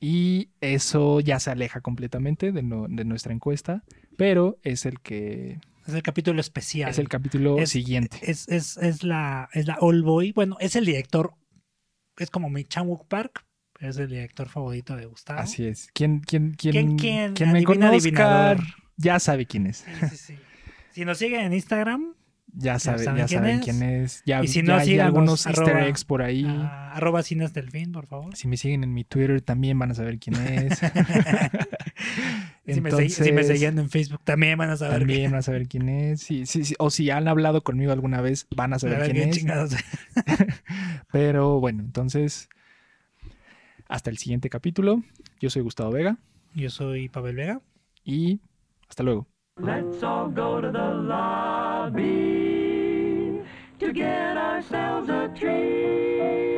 Y eso ya se aleja completamente de, no- de nuestra encuesta, pero es el que Es el capítulo especial. es el capítulo Es- siguiente. es, es, es la, es la All Boy. Bueno, es el director. Es como mi Chanwook Park, es el director favorito de Gustavo. Así es. Quien, ¿Quién- quién? quien me conozca adivinador. ya sabe quién es. Sí, sí, sí. Si nos siguen en Instagram, Ya, sabe, saben ya quién saben es. quién es. Ya, Y si ya no, hay síganos, algunos easter arroba- eggs por ahí. a- arroba cines delfín, por favor. Si me siguen en mi Twitter también van a saber quién es. si, me si seguían en Facebook, también van a saber También van a saber quién es. Sí, sí, sí. O si han hablado conmigo alguna vez, van a saber quién quién es. chingados. Pero bueno, entonces, hasta el siguiente capítulo. Yo soy Gustavo Vega Yo soy Pavel Vega. y hasta luego. Let's all go to the lobby to get ourselves a treat.